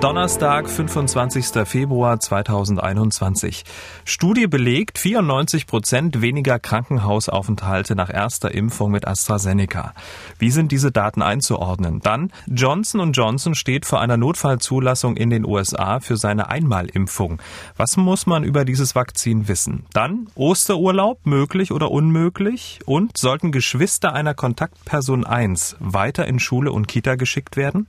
Donnerstag, 25. Februar 2021. Studie belegt 94 Prozent weniger Krankenhausaufenthalte nach erster Impfung mit AstraZeneca. Wie sind diese Daten einzuordnen? Dann, Johnson Johnson steht vor einer Notfallzulassung in den USA für seine Einmalimpfung. Was muss man über dieses Vakzin wissen? Dann, Osterurlaub, möglich oder unmöglich? Und sollten Geschwister einer Kontaktperson 1 weiter in Schule und Kita geschickt werden?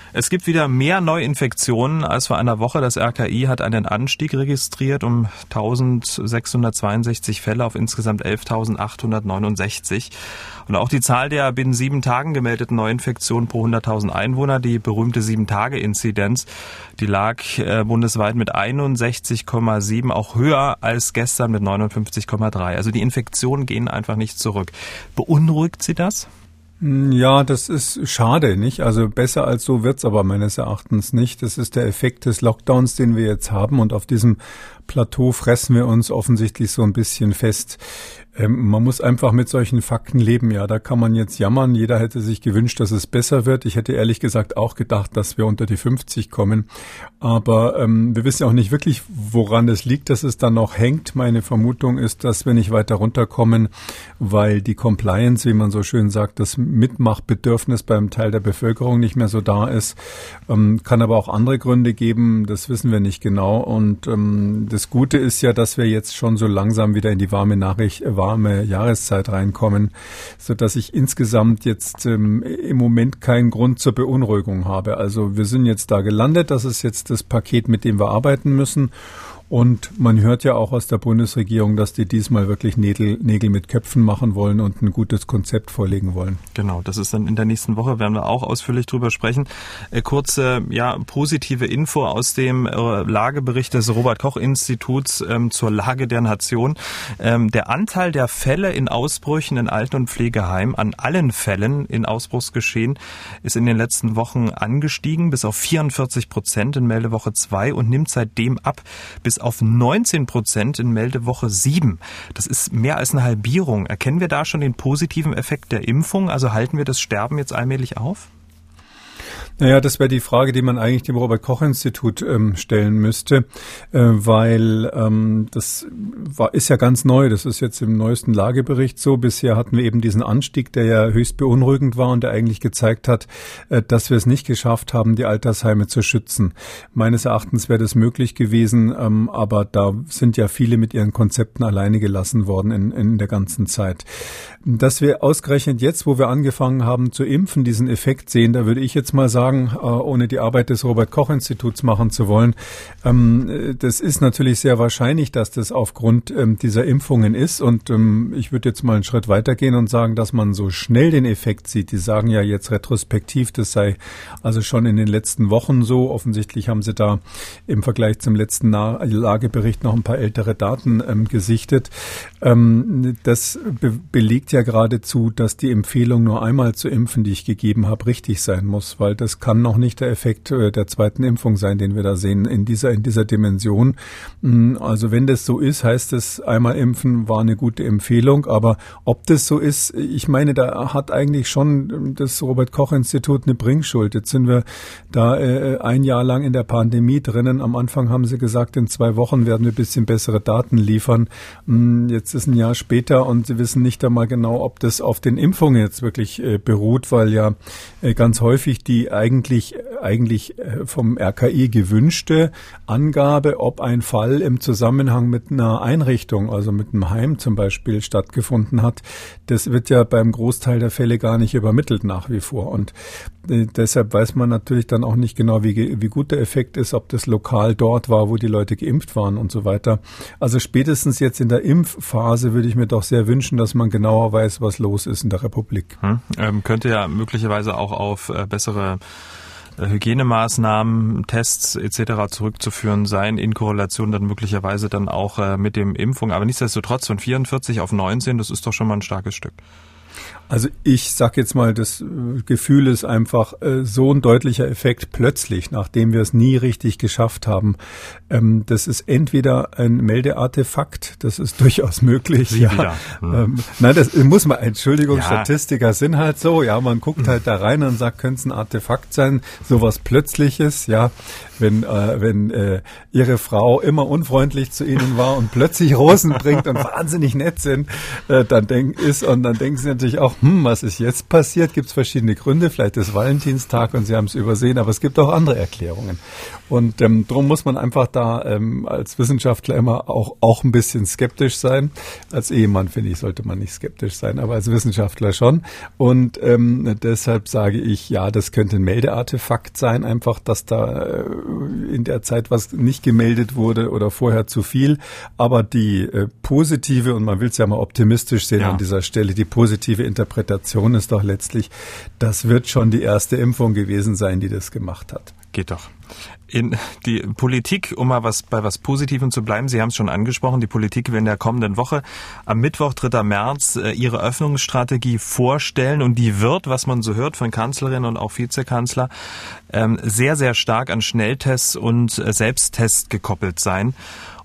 Es gibt wieder mehr Neuinfektionen als vor einer Woche. Das RKI hat einen Anstieg registriert um 1662 Fälle auf insgesamt 11.869. Und auch die Zahl der binnen sieben Tagen gemeldeten Neuinfektionen pro 100.000 Einwohner, die berühmte Sieben-Tage-Inzidenz, die lag äh, bundesweit mit 61,7 auch höher als gestern mit 59,3. Also die Infektionen gehen einfach nicht zurück. Beunruhigt Sie das? Hm, ja, das ist schade, nicht? Also besser als so wird's aber meines Erachtens nicht. Das ist der Effekt des Lockdowns, den wir jetzt haben und auf diesem Plateau fressen wir uns offensichtlich so ein bisschen fest. Ähm, man muss einfach mit solchen Fakten leben. Ja, da kann man jetzt jammern. Jeder hätte sich gewünscht, dass es besser wird. Ich hätte ehrlich gesagt auch gedacht, dass wir unter die 50 kommen. Aber ähm, wir wissen auch nicht wirklich, woran es liegt, dass es dann noch hängt. Meine Vermutung ist, dass wir nicht weiter runterkommen, weil die Compliance, wie man so schön sagt, das Mitmachbedürfnis beim Teil der Bevölkerung nicht mehr so da ist. Ähm, kann aber auch andere Gründe geben. Das wissen wir nicht genau. Und ähm, das Gute ist ja, dass wir jetzt schon so langsam wieder in die warme Nachricht, äh, warme Jahreszeit reinkommen, so dass ich insgesamt jetzt ähm, im Moment keinen Grund zur Beunruhigung habe. Also wir sind jetzt da gelandet. Das ist jetzt das Paket, mit dem wir arbeiten müssen. Und man hört ja auch aus der Bundesregierung, dass die diesmal wirklich Nägel, Nägel mit Köpfen machen wollen und ein gutes Konzept vorlegen wollen. Genau, das ist dann in der nächsten Woche, werden wir auch ausführlich drüber sprechen. Äh, kurze, ja, positive Info aus dem äh, Lagebericht des Robert-Koch-Instituts ähm, zur Lage der Nation. Ähm, der Anteil der Fälle in Ausbrüchen in Alten- und Pflegeheimen an allen Fällen in Ausbruchsgeschehen ist in den letzten Wochen angestiegen bis auf 44 Prozent in Meldewoche 2 und nimmt seitdem ab bis auf 19 Prozent in Meldewoche 7. Das ist mehr als eine Halbierung. Erkennen wir da schon den positiven Effekt der Impfung? Also halten wir das Sterben jetzt allmählich auf? Naja, das wäre die Frage, die man eigentlich dem Robert-Koch-Institut ähm, stellen müsste, äh, weil ähm, das war, ist ja ganz neu. Das ist jetzt im neuesten Lagebericht so. Bisher hatten wir eben diesen Anstieg, der ja höchst beunruhigend war und der eigentlich gezeigt hat, äh, dass wir es nicht geschafft haben, die Altersheime zu schützen. Meines Erachtens wäre das möglich gewesen, ähm, aber da sind ja viele mit ihren Konzepten alleine gelassen worden in, in der ganzen Zeit. Dass wir ausgerechnet jetzt, wo wir angefangen haben zu impfen, diesen Effekt sehen, da würde ich jetzt mal sagen, sagen, äh, ohne die Arbeit des Robert-Koch-Instituts machen zu wollen. Ähm, das ist natürlich sehr wahrscheinlich, dass das aufgrund ähm, dieser Impfungen ist. Und ähm, ich würde jetzt mal einen Schritt weitergehen und sagen, dass man so schnell den Effekt sieht. Die sagen ja jetzt retrospektiv, das sei also schon in den letzten Wochen so. Offensichtlich haben sie da im Vergleich zum letzten Lagebericht noch ein paar ältere Daten gesichtet. das belegt ja geradezu, dass die Empfehlung nur einmal zu impfen, die ich gegeben habe, richtig sein muss, weil das kann noch nicht der Effekt äh, der zweiten Impfung sein, den wir da sehen in dieser, in dieser Dimension. Mm, also wenn das so ist, heißt es, einmal impfen war eine gute Empfehlung. Aber ob das so ist, ich meine, da hat eigentlich schon das Robert Koch Institut eine Bringschuld. Jetzt sind wir da äh, ein Jahr lang in der Pandemie drinnen. Am Anfang haben sie gesagt, in zwei Wochen werden wir ein bisschen bessere Daten liefern. Mm, jetzt ist ein Jahr später und sie wissen nicht einmal genau, ob das auf den Impfungen jetzt wirklich äh, beruht, weil ja ganz häufig die eigentlich, eigentlich äh, vom RKI gewünschte Angabe, ob ein Fall im Zusammenhang mit einer Einrichtung, also mit einem Heim zum Beispiel, stattgefunden hat. Das wird ja beim Großteil der Fälle gar nicht übermittelt nach wie vor. Und äh, deshalb weiß man natürlich dann auch nicht genau, wie, wie gut der Effekt ist, ob das lokal dort war, wo die Leute geimpft waren und so weiter. Also spätestens jetzt in der Impfphase würde ich mir doch sehr wünschen, dass man genauer weiß, was los ist in der Republik. Hm, ähm, könnte ja möglicherweise auch auf äh, bessere Hygienemaßnahmen, Tests etc. zurückzuführen seien, in Korrelation dann möglicherweise dann auch äh, mit dem Impfung. Aber nichtsdestotrotz von 44 auf 19, das ist doch schon mal ein starkes Stück. Also ich sag jetzt mal, das äh, Gefühl ist einfach äh, so ein deutlicher Effekt plötzlich, nachdem wir es nie richtig geschafft haben. Ähm, das ist entweder ein Meldeartefakt, das ist durchaus möglich. Sie ja. Hm. Ähm, nein, das muss man, Entschuldigung, ja. Statistiker sind halt so, ja, man guckt halt da rein und sagt, könnte es ein Artefakt sein, sowas Plötzliches, ja, wenn, äh, wenn äh, ihre Frau immer unfreundlich zu ihnen war und plötzlich Rosen bringt und wahnsinnig nett sind, äh, dann denk, ist und dann denken sie natürlich auch, hm, was ist jetzt passiert? Gibt es verschiedene Gründe, vielleicht ist Valentinstag und sie haben es übersehen, aber es gibt auch andere Erklärungen. Und ähm, darum muss man einfach da ähm, als Wissenschaftler immer auch, auch ein bisschen skeptisch sein. Als Ehemann, finde ich, sollte man nicht skeptisch sein, aber als Wissenschaftler schon. Und ähm, deshalb sage ich, ja, das könnte ein Meldeartefakt sein, einfach, dass da äh, in der Zeit was nicht gemeldet wurde oder vorher zu viel. Aber die äh, positive, und man will es ja mal optimistisch sehen ja. an dieser Stelle, die positive Interpretation ist doch letztlich, das wird schon die erste Impfung gewesen sein, die das gemacht hat. Geht doch. In die Politik, um mal was bei was Positivem zu bleiben, Sie haben es schon angesprochen, die Politik will in der kommenden Woche am Mittwoch, 3. März, äh, ihre Öffnungsstrategie vorstellen und die wird, was man so hört von Kanzlerin und auch Vizekanzler, ähm, sehr, sehr stark an Schnelltests und äh, Selbsttests gekoppelt sein.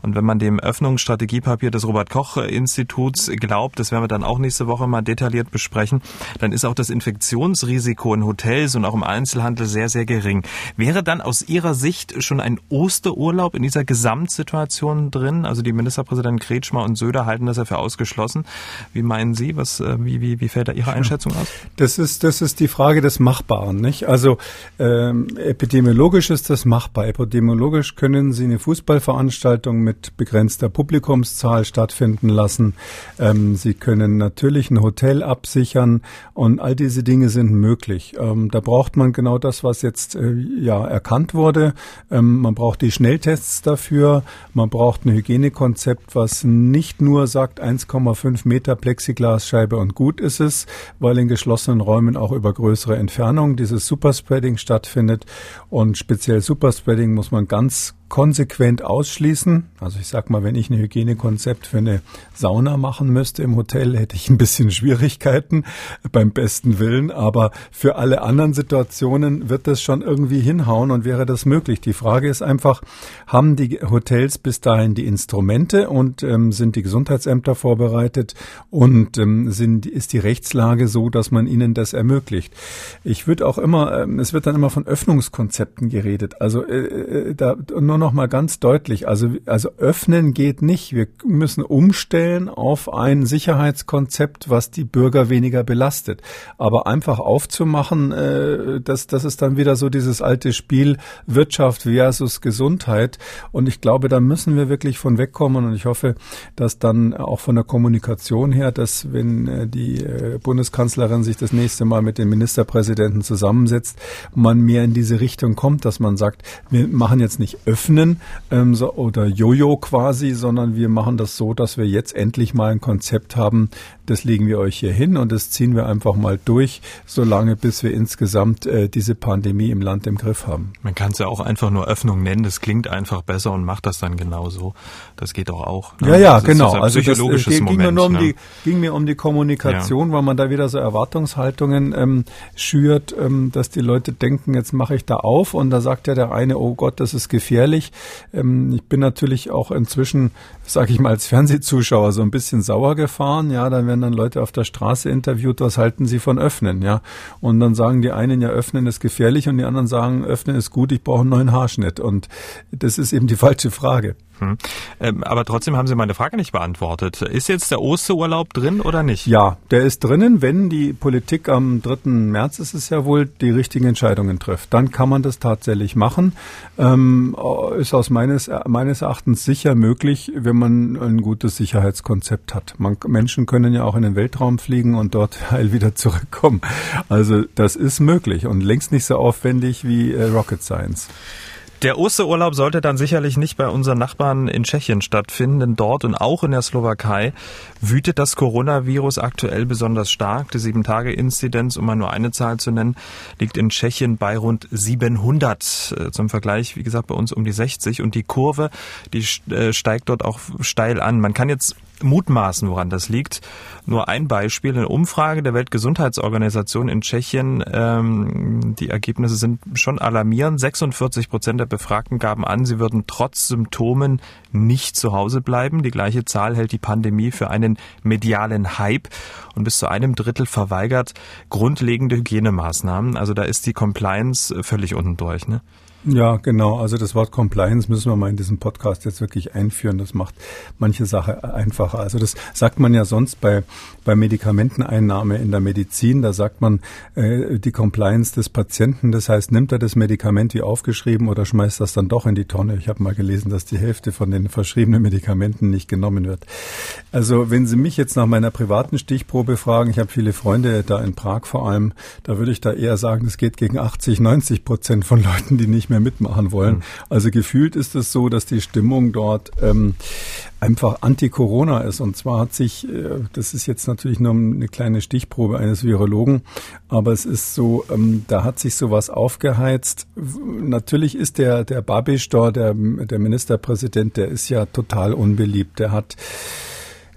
Und wenn man dem Öffnungsstrategiepapier des Robert Koch Instituts glaubt, das werden wir dann auch nächste Woche mal detailliert besprechen, dann ist auch das Infektionsrisiko in Hotels und auch im Einzelhandel sehr, sehr gering. Wäre dann aus Ihrer Sicht schon ein Osterurlaub in dieser Gesamtsituation drin? Also die Ministerpräsidenten Kretschmer und Söder halten das ja für ausgeschlossen. Wie meinen Sie? Was, äh, wie, wie, wie fällt da Ihre Einschätzung aus? Das ist, das ist die Frage des Machbaren, nicht? Also ähm, epidemiologisch ist das machbar. Epidemiologisch können Sie eine Fußballveranstaltung mit mit begrenzter Publikumszahl stattfinden lassen. Ähm, Sie können natürlich ein Hotel absichern und all diese Dinge sind möglich. Ähm, da braucht man genau das, was jetzt äh, ja erkannt wurde. Ähm, man braucht die Schnelltests dafür. Man braucht ein Hygienekonzept, was nicht nur sagt 1,5 Meter Plexiglasscheibe und gut ist es, weil in geschlossenen Räumen auch über größere Entfernungen dieses Superspreading stattfindet. Und speziell Superspreading muss man ganz konsequent ausschließen. Also ich sag mal, wenn ich ein Hygienekonzept für eine Sauna machen müsste im Hotel, hätte ich ein bisschen Schwierigkeiten beim besten Willen. Aber für alle anderen Situationen wird das schon irgendwie hinhauen und wäre das möglich. Die Frage ist einfach, haben die Hotels bis dahin die Instrumente und ähm, sind die Gesundheitsämter vorbereitet und ähm, sind, ist die Rechtslage so, dass man ihnen das ermöglicht? Ich würde auch immer, ähm, es wird dann immer von Öffnungskonzepten geredet. Also äh, äh da nur nur noch mal ganz deutlich. Also, also öffnen geht nicht. Wir müssen umstellen auf ein Sicherheitskonzept, was die Bürger weniger belastet. Aber einfach aufzumachen, äh, das, das ist dann wieder so dieses alte Spiel Wirtschaft versus Gesundheit. Und ich glaube, da müssen wir wirklich von wegkommen. Und ich hoffe, dass dann auch von der Kommunikation her, dass wenn äh, die äh, Bundeskanzlerin sich das nächste Mal mit den Ministerpräsidenten zusammensetzt, man mehr in diese Richtung kommt, dass man sagt, wir machen jetzt nicht öffnen, öffnen ähm, so, oder Jojo quasi, sondern wir machen das so, dass wir jetzt endlich mal ein Konzept haben, das legen wir euch hier hin und das ziehen wir einfach mal durch, solange bis wir insgesamt äh, diese Pandemie im Land im Griff haben. Man kann es ja auch einfach nur Öffnung nennen, das klingt einfach besser und macht das dann genauso. Das geht doch auch. Ne? Ja, ja, das genau. also das äh, ging, Moment, mir nur um ne? die, ging mir um die Kommunikation, ja. weil man da wieder so Erwartungshaltungen ähm, schürt, ähm, dass die Leute denken, jetzt mache ich da auf und da sagt ja der eine, oh Gott, das ist gefährlich. Ähm, ich bin natürlich auch inzwischen, sage ich mal, als Fernsehzuschauer so ein bisschen sauer gefahren. Ja, dann werden werden dann Leute auf der Straße interviewt, was halten sie von Öffnen, ja? Und dann sagen die einen, ja, Öffnen ist gefährlich und die anderen sagen, Öffnen ist gut, ich brauche einen neuen Haarschnitt. Und das ist eben die falsche Frage. Hm. Ähm, aber trotzdem haben Sie meine Frage nicht beantwortet. Ist jetzt der Osterurlaub drin oder nicht? Ja, der ist drinnen, wenn die Politik am 3. März ist es ja wohl, die richtigen Entscheidungen trifft. Dann kann man das tatsächlich machen. Ähm, ist aus meines, meines Erachtens sicher möglich, wenn man ein gutes Sicherheitskonzept hat. Man, Menschen können ja auch in den Weltraum fliegen und dort heil wieder zurückkommen. Also das ist möglich und längst nicht so aufwendig wie äh, Rocket Science. Der Osterurlaub sollte dann sicherlich nicht bei unseren Nachbarn in Tschechien stattfinden, denn dort und auch in der Slowakei wütet das Coronavirus aktuell besonders stark. Die Sieben-Tage-Inzidenz, um mal nur eine Zahl zu nennen, liegt in Tschechien bei rund 700. Äh, zum Vergleich, wie gesagt, bei uns um die 60. Und die Kurve, die äh, steigt dort auch steil an. Man kann jetzt mutmaßen, woran das liegt. Nur ein Beispiel, eine Umfrage der Weltgesundheitsorganisation in Tschechien, ähm, die Ergebnisse sind schon alarmierend. 46 Prozent der Befragten gaben an, sie würden trotz Symptomen nicht zu Hause bleiben. Die gleiche Zahl hält die Pandemie für einen medialen Hype und bis zu einem Drittel verweigert grundlegende Hygienemaßnahmen. Also da ist die Compliance völlig unten durch. Ne? Ja, genau. Also das Wort Compliance müssen wir mal in diesem Podcast jetzt wirklich einführen. Das macht manche Sache einfacher. Also das sagt man ja sonst bei, bei Medikamenteneinnahme in der Medizin. Da sagt man äh, die Compliance des Patienten. Das heißt, nimmt er das Medikament wie aufgeschrieben oder schmeißt das dann doch in die Tonne? Ich habe mal gelesen, dass die Hälfte von den verschriebenen Medikamenten nicht genommen wird. Also wenn Sie mich jetzt nach meiner privaten Stichprobe fragen, ich habe viele Freunde da in Prag vor allem, da würde ich da eher sagen, es geht gegen 80, 90 Prozent von Leuten, die nicht mehr mitmachen wollen. Mhm. Also gefühlt ist es so, dass die Stimmung dort ähm, einfach anti-Corona ist. Und zwar hat sich, äh, das ist jetzt natürlich nur eine kleine Stichprobe eines Virologen, aber es ist so, ähm, da hat sich sowas aufgeheizt. Natürlich ist der, der Babisch dort, der, der Ministerpräsident, der ist ja total unbeliebt. Der hat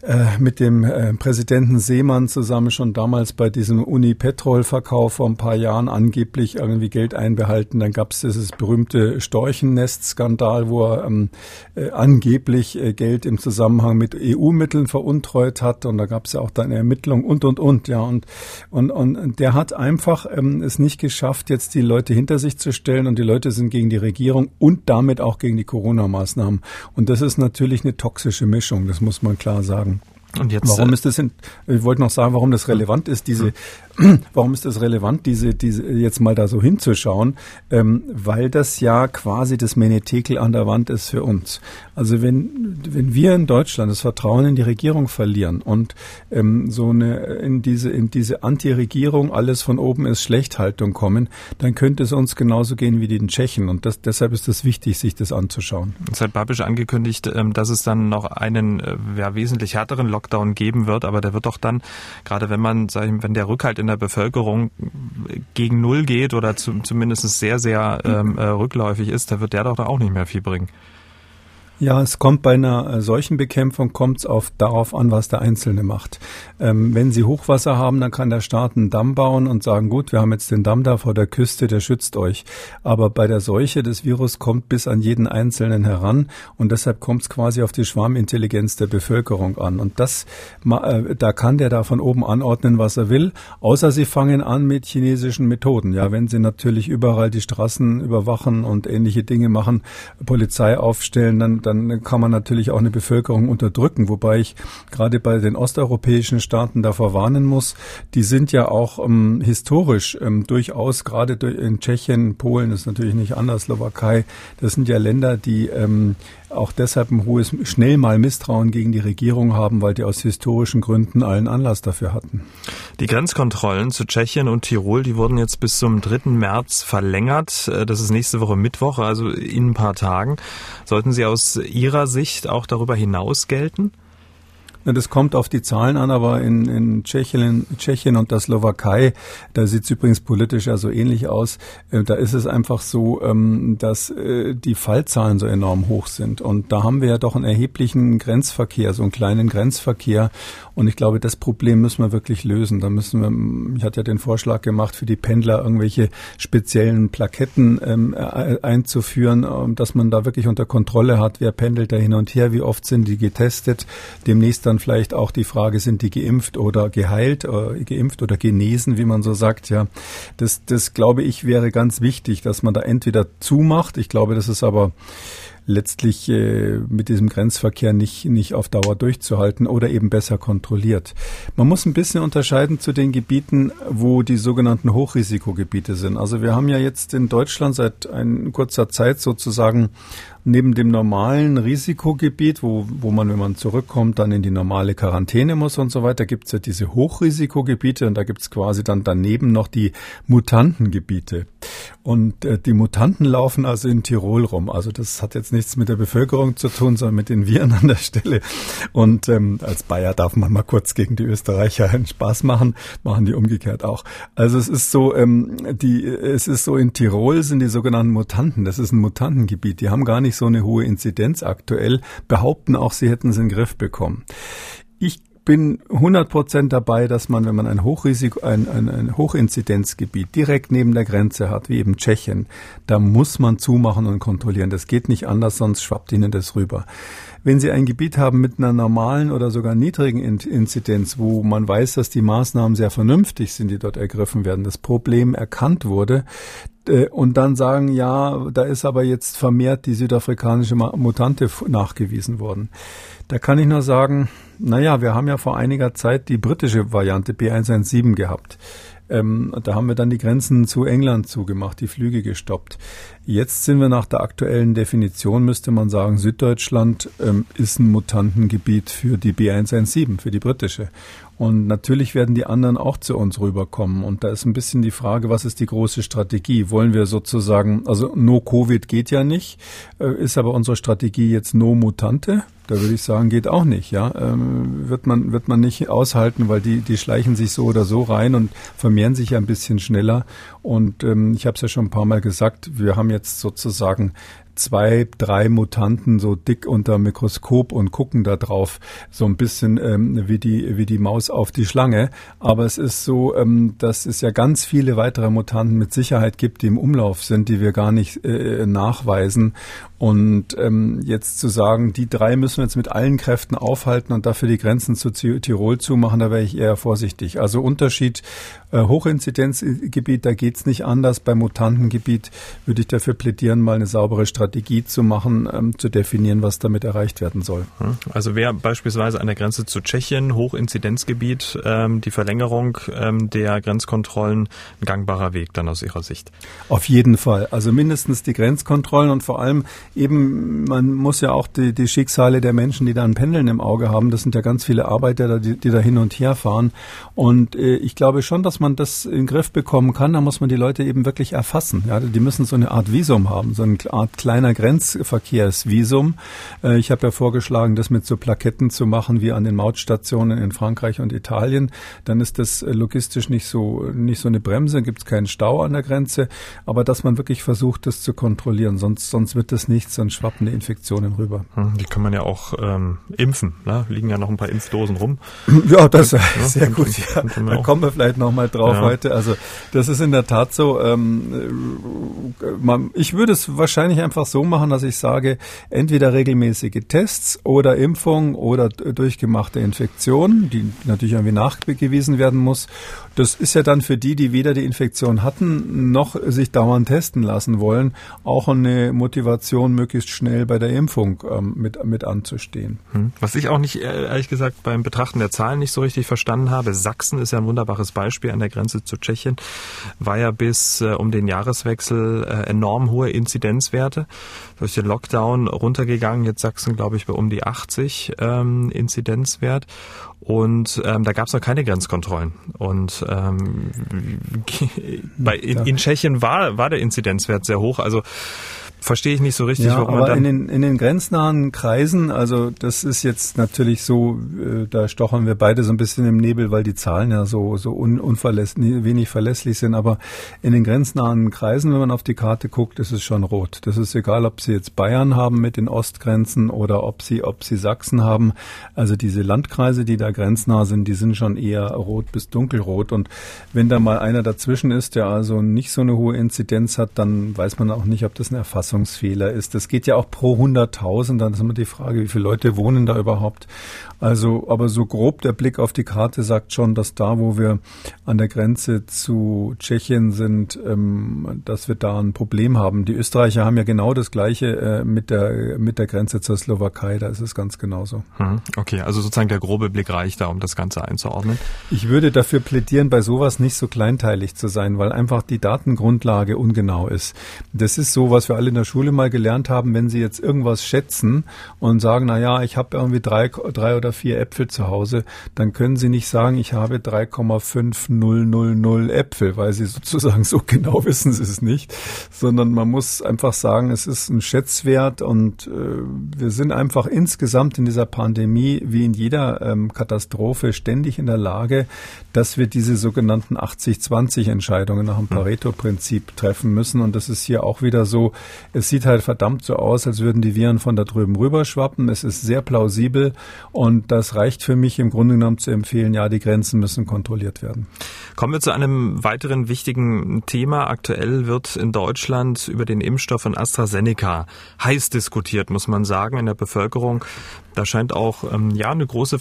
äh, mit dem äh, Präsidenten Seemann zusammen schon damals bei diesem Unipetrol-Verkauf vor ein paar Jahren angeblich irgendwie Geld einbehalten. Dann gab es dieses berühmte Storchennest-Skandal, wo er ähm, äh, angeblich äh, Geld im Zusammenhang mit EU-Mitteln veruntreut hat. Und da gab es ja auch dann eine Ermittlung und und und. Ja und und und der hat einfach ähm, es nicht geschafft, jetzt die Leute hinter sich zu stellen. Und die Leute sind gegen die Regierung und damit auch gegen die Corona-Maßnahmen. Und das ist natürlich eine toxische Mischung. Das muss man klar sagen. Und jetzt, warum äh, ist das? In, ich wollte noch sagen, warum das relevant ist, diese Warum ist es relevant, diese, diese jetzt mal da so hinzuschauen? Ähm, weil das ja quasi das Menetekel an der Wand ist für uns. Also wenn, wenn wir in Deutschland das Vertrauen in die Regierung verlieren und ähm, so eine in diese, in diese Anti-Regierung, alles von oben ist Schlechthaltung kommen, dann könnte es uns genauso gehen wie den Tschechen. Und das, deshalb ist es wichtig, sich das anzuschauen. Es hat Babisch angekündigt, ähm, dass es dann noch einen äh, ja, wesentlich härteren Lockdown geben wird, aber der wird doch dann, gerade wenn man, sag ich, wenn der Rückhalt in der Bevölkerung gegen Null geht oder zu, zumindest sehr, sehr ähm, äh, rückläufig ist, da wird der doch da auch nicht mehr viel bringen. Ja, es kommt bei einer äh, solchen Bekämpfung kommt es auf, darauf an, was der Einzelne macht. Ähm, wenn Sie Hochwasser haben, dann kann der Staat einen Damm bauen und sagen, gut, wir haben jetzt den Damm da vor der Küste, der schützt euch. Aber bei der Seuche des Virus kommt bis an jeden Einzelnen heran und deshalb kommt es quasi auf die Schwarmintelligenz der Bevölkerung an. Und das, äh, da kann der da von oben anordnen, was er will, außer Sie fangen an mit chinesischen Methoden. Ja, wenn Sie natürlich überall die Straßen überwachen und ähnliche Dinge machen, Polizei aufstellen, dann dann kann man natürlich auch eine Bevölkerung unterdrücken, wobei ich gerade bei den osteuropäischen Staaten davor warnen muss, die sind ja auch ähm, historisch ähm, durchaus, gerade in Tschechien, Polen ist natürlich nicht anders, Slowakei, das sind ja Länder, die ähm, auch deshalb ein hohes, schnell mal Misstrauen gegen die Regierung haben, weil die aus historischen Gründen allen Anlass dafür hatten. Die Grenzkontrollen zu Tschechien und Tirol, die wurden jetzt bis zum 3. März verlängert. Äh, das ist nächste Woche Mittwoch, also in ein paar Tagen. Sollten sie aus Ihrer Sicht auch darüber hinaus gelten? Das kommt auf die Zahlen an, aber in, in Tschechien, Tschechien und der Slowakei, da sieht es übrigens politisch ja so ähnlich aus, äh, da ist es einfach so, ähm, dass äh, die Fallzahlen so enorm hoch sind. Und da haben wir ja doch einen erheblichen Grenzverkehr, so einen kleinen Grenzverkehr. Und ich glaube, das Problem müssen wir wirklich lösen. Da müssen wir, ich hatte ja den Vorschlag gemacht, für die Pendler irgendwelche speziellen Plaketten ähm, äh, einzuführen, ähm, dass man da wirklich unter Kontrolle hat, wer pendelt da hin und her, wie oft sind die getestet. Demnächst dann vielleicht auch die Frage, sind die geimpft oder geheilt, äh, geimpft oder genesen, wie man so sagt. Ja, das, das glaube ich wäre ganz wichtig, dass man da entweder zumacht. Ich glaube, das ist aber letztlich äh, mit diesem Grenzverkehr nicht, nicht auf Dauer durchzuhalten oder eben besser kontrolliert. Man muss ein bisschen unterscheiden zu den Gebieten, wo die sogenannten Hochrisikogebiete sind. Also wir haben ja jetzt in Deutschland seit ein, kurzer Zeit sozusagen neben dem normalen Risikogebiet, wo, wo man, wenn man zurückkommt, dann in die normale Quarantäne muss und so weiter, gibt es ja diese Hochrisikogebiete und da gibt es quasi dann daneben noch die Mutantengebiete. Und äh, die Mutanten laufen also in Tirol rum. Also das hat jetzt nichts mit der Bevölkerung zu tun, sondern mit den Viren an der Stelle. Und ähm, als Bayer darf man mal kurz gegen die Österreicher einen Spaß machen, machen die umgekehrt auch. Also es ist so, ähm, die, es ist so in Tirol sind die sogenannten Mutanten. Das ist ein Mutantengebiet. Die haben gar nicht so eine hohe Inzidenz aktuell, behaupten auch, sie hätten es in den Griff bekommen. Ich bin 100 Prozent dabei, dass man, wenn man ein Hochrisiko, ein, ein, ein Hochinzidenzgebiet direkt neben der Grenze hat, wie eben Tschechien, da muss man zumachen und kontrollieren. Das geht nicht anders, sonst schwappt ihnen das rüber. Wenn Sie ein Gebiet haben mit einer normalen oder sogar niedrigen Inzidenz, wo man weiß, dass die Maßnahmen sehr vernünftig sind, die dort ergriffen werden, das Problem erkannt wurde, äh, und dann sagen, ja, da ist aber jetzt vermehrt die südafrikanische Mutante nachgewiesen worden. Da kann ich nur sagen, naja, wir haben ja vor einiger Zeit die britische Variante B117 gehabt. Ähm, da haben wir dann die Grenzen zu England zugemacht, die Flüge gestoppt. Jetzt sind wir nach der aktuellen Definition, müsste man sagen, Süddeutschland ähm, ist ein Mutantengebiet für die B117, für die britische. Und natürlich werden die anderen auch zu uns rüberkommen. Und da ist ein bisschen die Frage, was ist die große Strategie? Wollen wir sozusagen, also No Covid geht ja nicht, äh, ist aber unsere Strategie jetzt No Mutante? Da würde ich sagen, geht auch nicht, ja. Ähm, wird man, wird man nicht aushalten, weil die, die schleichen sich so oder so rein und vermehren sich ja ein bisschen schneller. Und ähm, ich habe es ja schon ein paar Mal gesagt, wir haben jetzt sozusagen zwei, drei Mutanten so dick unter Mikroskop und gucken da drauf, so ein bisschen ähm, wie die wie die Maus auf die Schlange. Aber es ist so, ähm, dass es ja ganz viele weitere Mutanten mit Sicherheit gibt, die im Umlauf sind, die wir gar nicht äh, nachweisen. Und ähm, jetzt zu sagen, die drei müssen wir jetzt mit allen Kräften aufhalten und dafür die Grenzen zu Tirol zumachen, da wäre ich eher vorsichtig. Also Unterschied äh, Hochinzidenzgebiet, da geht's nicht anders. Beim Mutantengebiet würde ich dafür plädieren, mal eine saubere Strategie zu machen, ähm, zu definieren, was damit erreicht werden soll. Hm. Also wäre beispielsweise an der Grenze zu Tschechien, Hochinzidenzgebiet, ähm, die Verlängerung ähm, der Grenzkontrollen ein gangbarer Weg dann aus Ihrer Sicht? Auf jeden Fall. Also mindestens die Grenzkontrollen und vor allem eben, man muss ja auch die, die Schicksale der Menschen, die da ein Pendeln im Auge haben, das sind ja ganz viele Arbeiter, die, die da hin und her fahren. Und äh, ich glaube schon, dass man das in den Griff bekommen kann, da muss man die Leute eben wirklich erfassen. Ja, die müssen so eine Art Visum haben, so eine Art kleiner Grenzverkehrsvisum. Äh, ich habe ja vorgeschlagen, das mit so Plaketten zu machen wie an den Mautstationen in Frankreich und Italien. Dann ist das logistisch nicht so nicht so eine Bremse, gibt es keinen Stau an der Grenze, aber dass man wirklich versucht, das zu kontrollieren, sonst sonst wird das nichts, dann schwappen die Infektionen rüber. Hm, die kann man ja auch ähm, impfen. Ne? Liegen ja noch ein paar Impfdosen rum. Ja, das ist ja, sehr gut. Ja. Da kommen wir vielleicht noch mal drauf ja. heute. Also das ist in der Tat so. Ähm, man, ich würde es wahrscheinlich einfach so machen, dass ich sage, entweder regelmäßige Tests oder Impfung oder durchgemachte Infektion, die natürlich irgendwie nachgewiesen werden muss. Das ist ja dann für die, die weder die Infektion hatten, noch sich dauernd testen lassen wollen, auch eine Motivation, möglichst schnell bei der Impfung ähm, mit, mit anzustehen. Hm. Was ich auch nicht, äh, ehrlich gesagt, beim Betrachten der Zahlen nicht so richtig verstanden habe, Sachsen ist ja ein wunderbares Beispiel an der Grenze zu Tschechien, war ja bis äh, um den Jahreswechsel äh, enorm hohe Inzidenzwerte. Durch den Lockdown runtergegangen, jetzt Sachsen, glaube ich, bei um die 80 ähm, Inzidenzwert. Und ähm, da gab es noch keine Grenzkontrollen. Und ähm, bei, in, in Tschechien war, war der Inzidenzwert sehr hoch. Also verstehe ich nicht so richtig, ja, warum aber man dann in den, in den grenznahen Kreisen, also das ist jetzt natürlich so, äh, da stochern wir beide so ein bisschen im Nebel, weil die Zahlen ja so so un, unverlässlich, wenig verlässlich sind. Aber in den grenznahen Kreisen, wenn man auf die Karte guckt, ist es schon rot. Das ist egal, ob Sie jetzt Bayern haben mit den Ostgrenzen oder ob Sie ob Sie Sachsen haben. Also diese Landkreise, die da grenznah sind, die sind schon eher rot bis dunkelrot. Und wenn da mal einer dazwischen ist, der also nicht so eine hohe Inzidenz hat, dann weiß man auch nicht, ob das eine Erfassung Erfassungsfehler ist. Das geht ja auch pro 100.000. Dann ist immer die Frage, wie viele Leute wohnen da überhaupt. Also, aber so grob der Blick auf die Karte sagt schon, dass da, wo wir an der Grenze zu Tschechien sind, ähm, dass wir da ein Problem haben. Die Österreicher haben ja genau das Gleiche äh, mit der mit der Grenze zur Slowakei. Da ist es ganz genauso. Hm, okay, also sozusagen der grobe Blick reicht da, um das Ganze einzuordnen. Ich würde dafür plädieren, bei sowas nicht so kleinteilig zu sein, weil einfach die Datengrundlage ungenau ist. Das ist so, was wir alle in der Schule mal gelernt haben, wenn Sie jetzt irgendwas schätzen und sagen, na ja, ich habe irgendwie drei, drei oder vier Äpfel zu Hause, dann können Sie nicht sagen, ich habe 3,5000 Äpfel, weil Sie sozusagen so genau wissen Sie es nicht, sondern man muss einfach sagen, es ist ein Schätzwert und äh, wir sind einfach insgesamt in dieser Pandemie wie in jeder ähm, Katastrophe ständig in der Lage, dass wir diese sogenannten 80-20 Entscheidungen nach dem hm. Pareto-Prinzip treffen müssen. Und das ist hier auch wieder so. Es sieht halt verdammt so aus, als würden die Viren von da drüben rüberschwappen. Es ist sehr plausibel. Und das reicht für mich im Grunde genommen zu empfehlen, ja, die Grenzen müssen kontrolliert werden. Kommen wir zu einem weiteren wichtigen Thema. Aktuell wird in Deutschland über den Impfstoff von AstraZeneca heiß diskutiert, muss man sagen, in der Bevölkerung. Da scheint auch ähm, ja eine große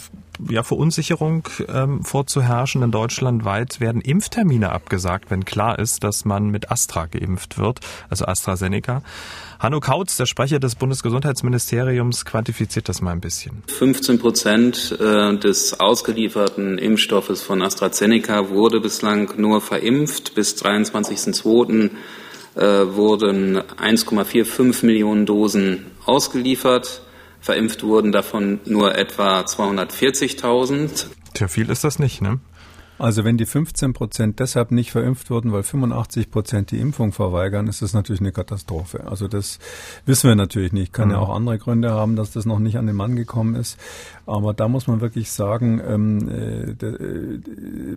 ja, Verunsicherung ähm, vorzuherrschen. In Deutschland weit werden Impftermine abgesagt, wenn klar ist, dass man mit Astra geimpft wird, also AstraZeneca. Hanno Kautz, der Sprecher des Bundesgesundheitsministeriums, quantifiziert das mal ein bisschen. 15 Prozent äh, des ausgelieferten Impfstoffes von AstraZeneca wurde bislang nur verimpft. Bis 23.02. Äh, wurden 1,45 Millionen Dosen ausgeliefert. Verimpft wurden davon nur etwa 240.000. Tja, viel ist das nicht, ne? Also wenn die 15 Prozent deshalb nicht verimpft wurden, weil 85 Prozent die Impfung verweigern, ist das natürlich eine Katastrophe. Also das wissen wir natürlich nicht. Kann mhm. ja auch andere Gründe haben, dass das noch nicht an den Mann gekommen ist. Aber da muss man wirklich sagen, ähm, äh, äh,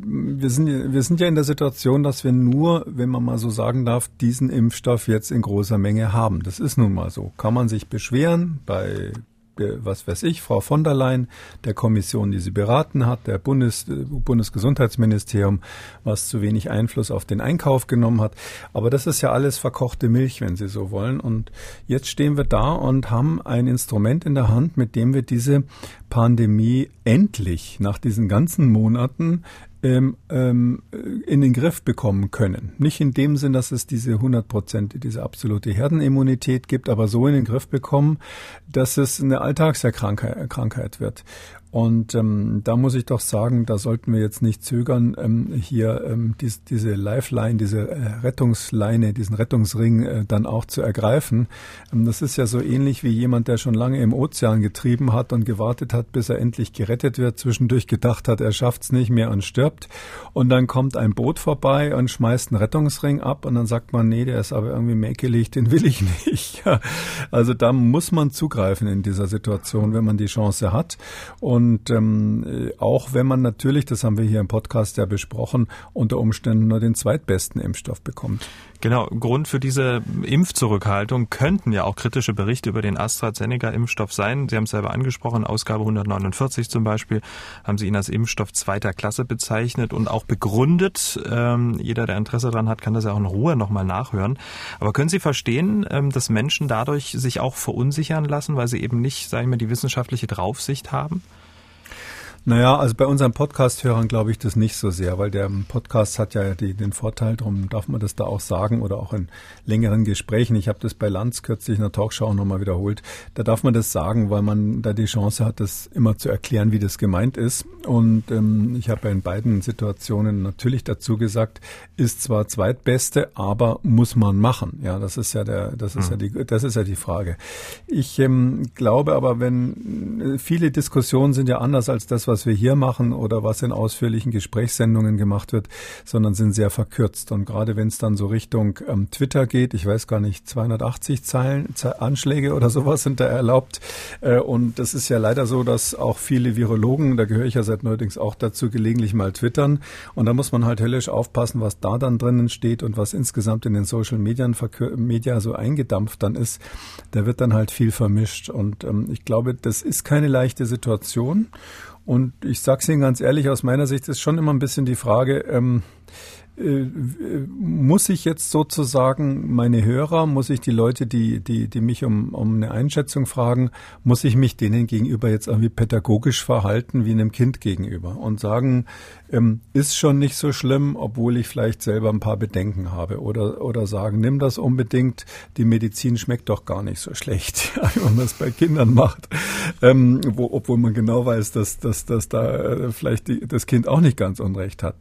wir, sind, wir sind ja in der Situation, dass wir nur, wenn man mal so sagen darf, diesen Impfstoff jetzt in großer Menge haben. Das ist nun mal so. Kann man sich beschweren bei was weiß ich, Frau von der Leyen, der Kommission, die sie beraten hat, der Bundes, Bundesgesundheitsministerium, was zu wenig Einfluss auf den Einkauf genommen hat. Aber das ist ja alles verkochte Milch, wenn Sie so wollen. Und jetzt stehen wir da und haben ein Instrument in der Hand, mit dem wir diese Pandemie endlich nach diesen ganzen Monaten ähm, ähm, in den Griff bekommen können. Nicht in dem Sinn, dass es diese 100 Prozent, diese absolute Herdenimmunität gibt, aber so in den Griff bekommen, dass es eine Alltagserkrankheit wird. Und ähm, da muss ich doch sagen, da sollten wir jetzt nicht zögern, ähm, hier ähm, dies, diese Lifeline, diese äh, Rettungsleine, diesen Rettungsring äh, dann auch zu ergreifen. Ähm, das ist ja so ähnlich wie jemand, der schon lange im Ozean getrieben hat und gewartet hat, bis er endlich gerettet wird, zwischendurch gedacht hat, er schafft's nicht mehr und stirbt. Und dann kommt ein Boot vorbei und schmeißt einen Rettungsring ab und dann sagt man, nee, der ist aber irgendwie mäkelig, den will ich nicht. also da muss man zugreifen in dieser Situation, wenn man die Chance hat. Und und ähm, auch wenn man natürlich, das haben wir hier im Podcast ja besprochen, unter Umständen nur den zweitbesten Impfstoff bekommt. Genau, Grund für diese Impfzurückhaltung könnten ja auch kritische Berichte über den AstraZeneca-Impfstoff sein. Sie haben es selber angesprochen, Ausgabe 149 zum Beispiel, haben Sie ihn als Impfstoff zweiter Klasse bezeichnet und auch begründet. Ähm, jeder, der Interesse daran hat, kann das ja auch in Ruhe nochmal nachhören. Aber können Sie verstehen, ähm, dass Menschen dadurch sich auch verunsichern lassen, weil sie eben nicht, sagen wir, die wissenschaftliche Draufsicht haben? Naja, also bei unseren Podcast-Hörern glaube ich das nicht so sehr, weil der Podcast hat ja die, den Vorteil, darum darf man das da auch sagen oder auch in längeren Gesprächen. Ich habe das bei Lanz kürzlich in der Talkshow nochmal wiederholt. Da darf man das sagen, weil man da die Chance hat, das immer zu erklären, wie das gemeint ist. Und ähm, ich habe in beiden Situationen natürlich dazu gesagt, ist zwar zweitbeste, aber muss man machen. Ja, das ist ja der, das ist mhm. ja die, das ist ja die Frage. Ich ähm, glaube aber, wenn viele Diskussionen sind ja anders als das, was wir hier machen oder was in ausführlichen Gesprächssendungen gemacht wird, sondern sind sehr verkürzt. Und gerade wenn es dann so Richtung ähm, Twitter geht, ich weiß gar nicht, 280 Zeilen, Anschläge oder sowas sind da erlaubt. Äh, und das ist ja leider so, dass auch viele Virologen, da gehöre ich ja seit neuerdings auch dazu, gelegentlich mal twittern. Und da muss man halt höllisch aufpassen, was da dann drinnen steht und was insgesamt in den Social Media, Media so eingedampft dann ist. Da wird dann halt viel vermischt. Und ähm, ich glaube, das ist keine leichte Situation. Und ich sage es Ihnen ganz ehrlich, aus meiner Sicht ist schon immer ein bisschen die Frage, ähm, äh, muss ich jetzt sozusagen meine Hörer, muss ich die Leute, die, die, die mich um, um eine Einschätzung fragen, muss ich mich denen gegenüber jetzt irgendwie pädagogisch verhalten wie einem Kind gegenüber und sagen, ähm, ist schon nicht so schlimm, obwohl ich vielleicht selber ein paar Bedenken habe oder, oder sagen, nimm das unbedingt, die Medizin schmeckt doch gar nicht so schlecht, wenn man das bei Kindern macht, ähm, wo, obwohl man genau weiß, dass, dass, dass da äh, vielleicht die, das Kind auch nicht ganz unrecht hat.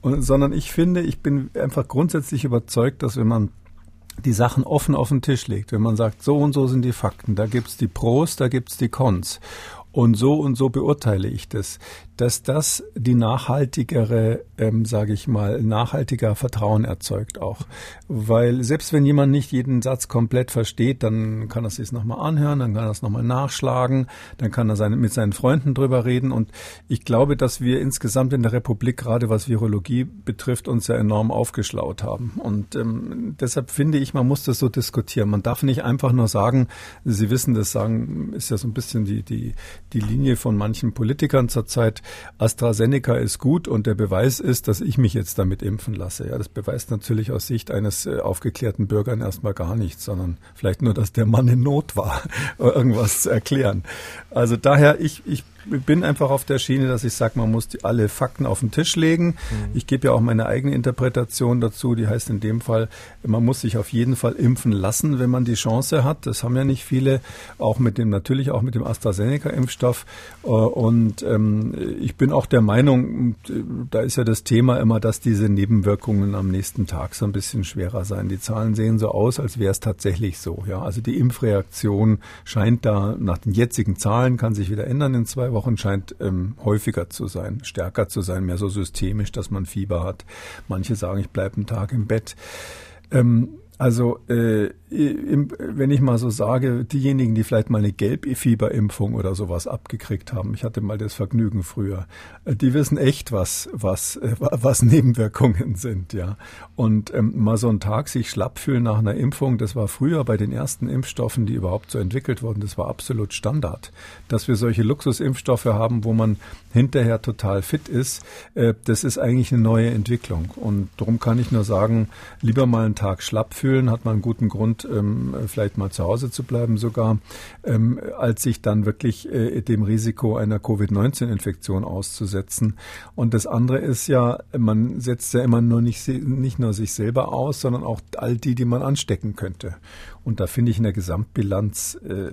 Und, sondern ich finde, ich bin einfach grundsätzlich überzeugt, dass wenn man die Sachen offen auf den Tisch legt, wenn man sagt, so und so sind die Fakten, da gibt's die Pros, da gibt's die Cons. Und so und so beurteile ich das, dass das die nachhaltigere, ähm, sage ich mal, nachhaltiger Vertrauen erzeugt auch. Weil selbst wenn jemand nicht jeden Satz komplett versteht, dann kann er sich nochmal anhören, dann kann er es nochmal nachschlagen, dann kann er seine, mit seinen Freunden drüber reden. Und ich glaube, dass wir insgesamt in der Republik, gerade was Virologie betrifft, uns ja enorm aufgeschlaut haben. Und ähm, deshalb finde ich, man muss das so diskutieren. Man darf nicht einfach nur sagen, Sie wissen das sagen, ist ja so ein bisschen die, die, die Linie von manchen Politikern zurzeit, AstraZeneca ist gut und der Beweis ist, dass ich mich jetzt damit impfen lasse. Ja, das beweist natürlich aus Sicht eines äh, aufgeklärten Bürgern erstmal gar nichts, sondern vielleicht nur, dass der Mann in Not war, irgendwas zu erklären. Also daher, ich, ich bin einfach auf der Schiene, dass ich sage, man muss die, alle Fakten auf den Tisch legen. Mhm. Ich gebe ja auch meine eigene Interpretation dazu, die heißt in dem Fall, man muss sich auf jeden Fall impfen lassen, wenn man die Chance hat. Das haben ja nicht viele, auch mit dem, natürlich auch mit dem AstraZeneca-Impfstoff. Äh, und ähm, ich bin auch der Meinung, da ist ja das Thema immer, dass diese Nebenwirkungen am nächsten Tag so ein bisschen schwerer sein. Die Zahlen sehen so aus, als wäre es tatsächlich so. Ja, also die Impfreaktion scheint da nach den jetzigen Zahlen kann sich wieder ändern in zwei Wochen Wochen scheint ähm, häufiger zu sein, stärker zu sein, mehr so systemisch, dass man Fieber hat. Manche sagen, ich bleibe einen Tag im Bett. Ähm, also äh, im, wenn ich mal so sage, diejenigen, die vielleicht mal eine Gelbfieberimpfung oder sowas abgekriegt haben, ich hatte mal das Vergnügen früher, äh, die wissen echt, was was äh, was Nebenwirkungen sind, ja. Und ähm, mal so einen Tag sich schlapp fühlen nach einer Impfung, das war früher bei den ersten Impfstoffen, die überhaupt so entwickelt wurden, das war absolut Standard. Dass wir solche Luxusimpfstoffe haben, wo man hinterher total fit ist, äh, das ist eigentlich eine neue Entwicklung. Und darum kann ich nur sagen, lieber mal einen Tag schlapp fühlen, hat man einen guten Grund und ähm, vielleicht mal zu Hause zu bleiben sogar, ähm, als sich dann wirklich äh, dem Risiko einer Covid-19-Infektion auszusetzen. Und das andere ist ja, man setzt ja immer nur nicht, nicht nur sich selber aus, sondern auch all die, die man anstecken könnte. Und da finde ich in der Gesamtbilanz, äh,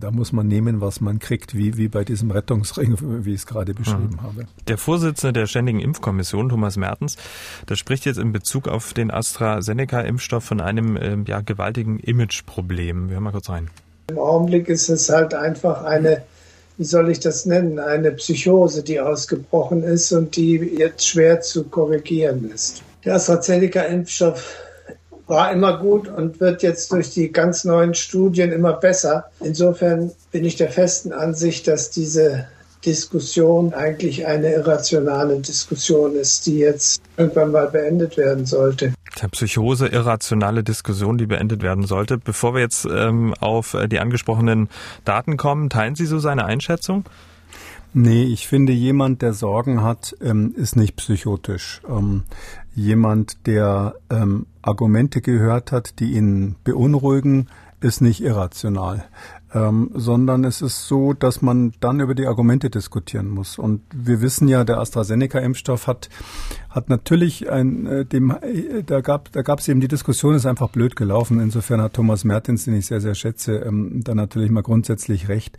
da muss man nehmen, was man kriegt, wie, wie bei diesem Rettungsring, wie ich es gerade beschrieben hm. habe. Der Vorsitzende der Ständigen Impfkommission, Thomas Mertens, der spricht jetzt in Bezug auf den AstraZeneca-Impfstoff von einem äh, ja, gewaltigen Imageproblem. Wir hören mal kurz rein. Im Augenblick ist es halt einfach eine, wie soll ich das nennen, eine Psychose, die ausgebrochen ist und die jetzt schwer zu korrigieren ist. Der AstraZeneca-Impfstoff war immer gut und wird jetzt durch die ganz neuen Studien immer besser. Insofern bin ich der festen Ansicht, dass diese Diskussion eigentlich eine irrationale Diskussion ist, die jetzt irgendwann mal beendet werden sollte. Der Psychose, irrationale Diskussion, die beendet werden sollte. Bevor wir jetzt ähm, auf die angesprochenen Daten kommen, teilen Sie so seine Einschätzung? Nee, ich finde, jemand, der Sorgen hat, ähm, ist nicht psychotisch. Ähm, jemand, der ähm, Argumente gehört hat, die ihn beunruhigen, ist nicht irrational ähm, sondern es ist so, dass man dann über die Argumente diskutieren muss. Und wir wissen ja, der AstraZeneca-Impfstoff hat hat natürlich ein, äh, dem, äh, da gab, da gab es eben die Diskussion, ist einfach blöd gelaufen. Insofern hat Thomas Mertens, den ich sehr, sehr schätze, ähm, da natürlich mal grundsätzlich recht.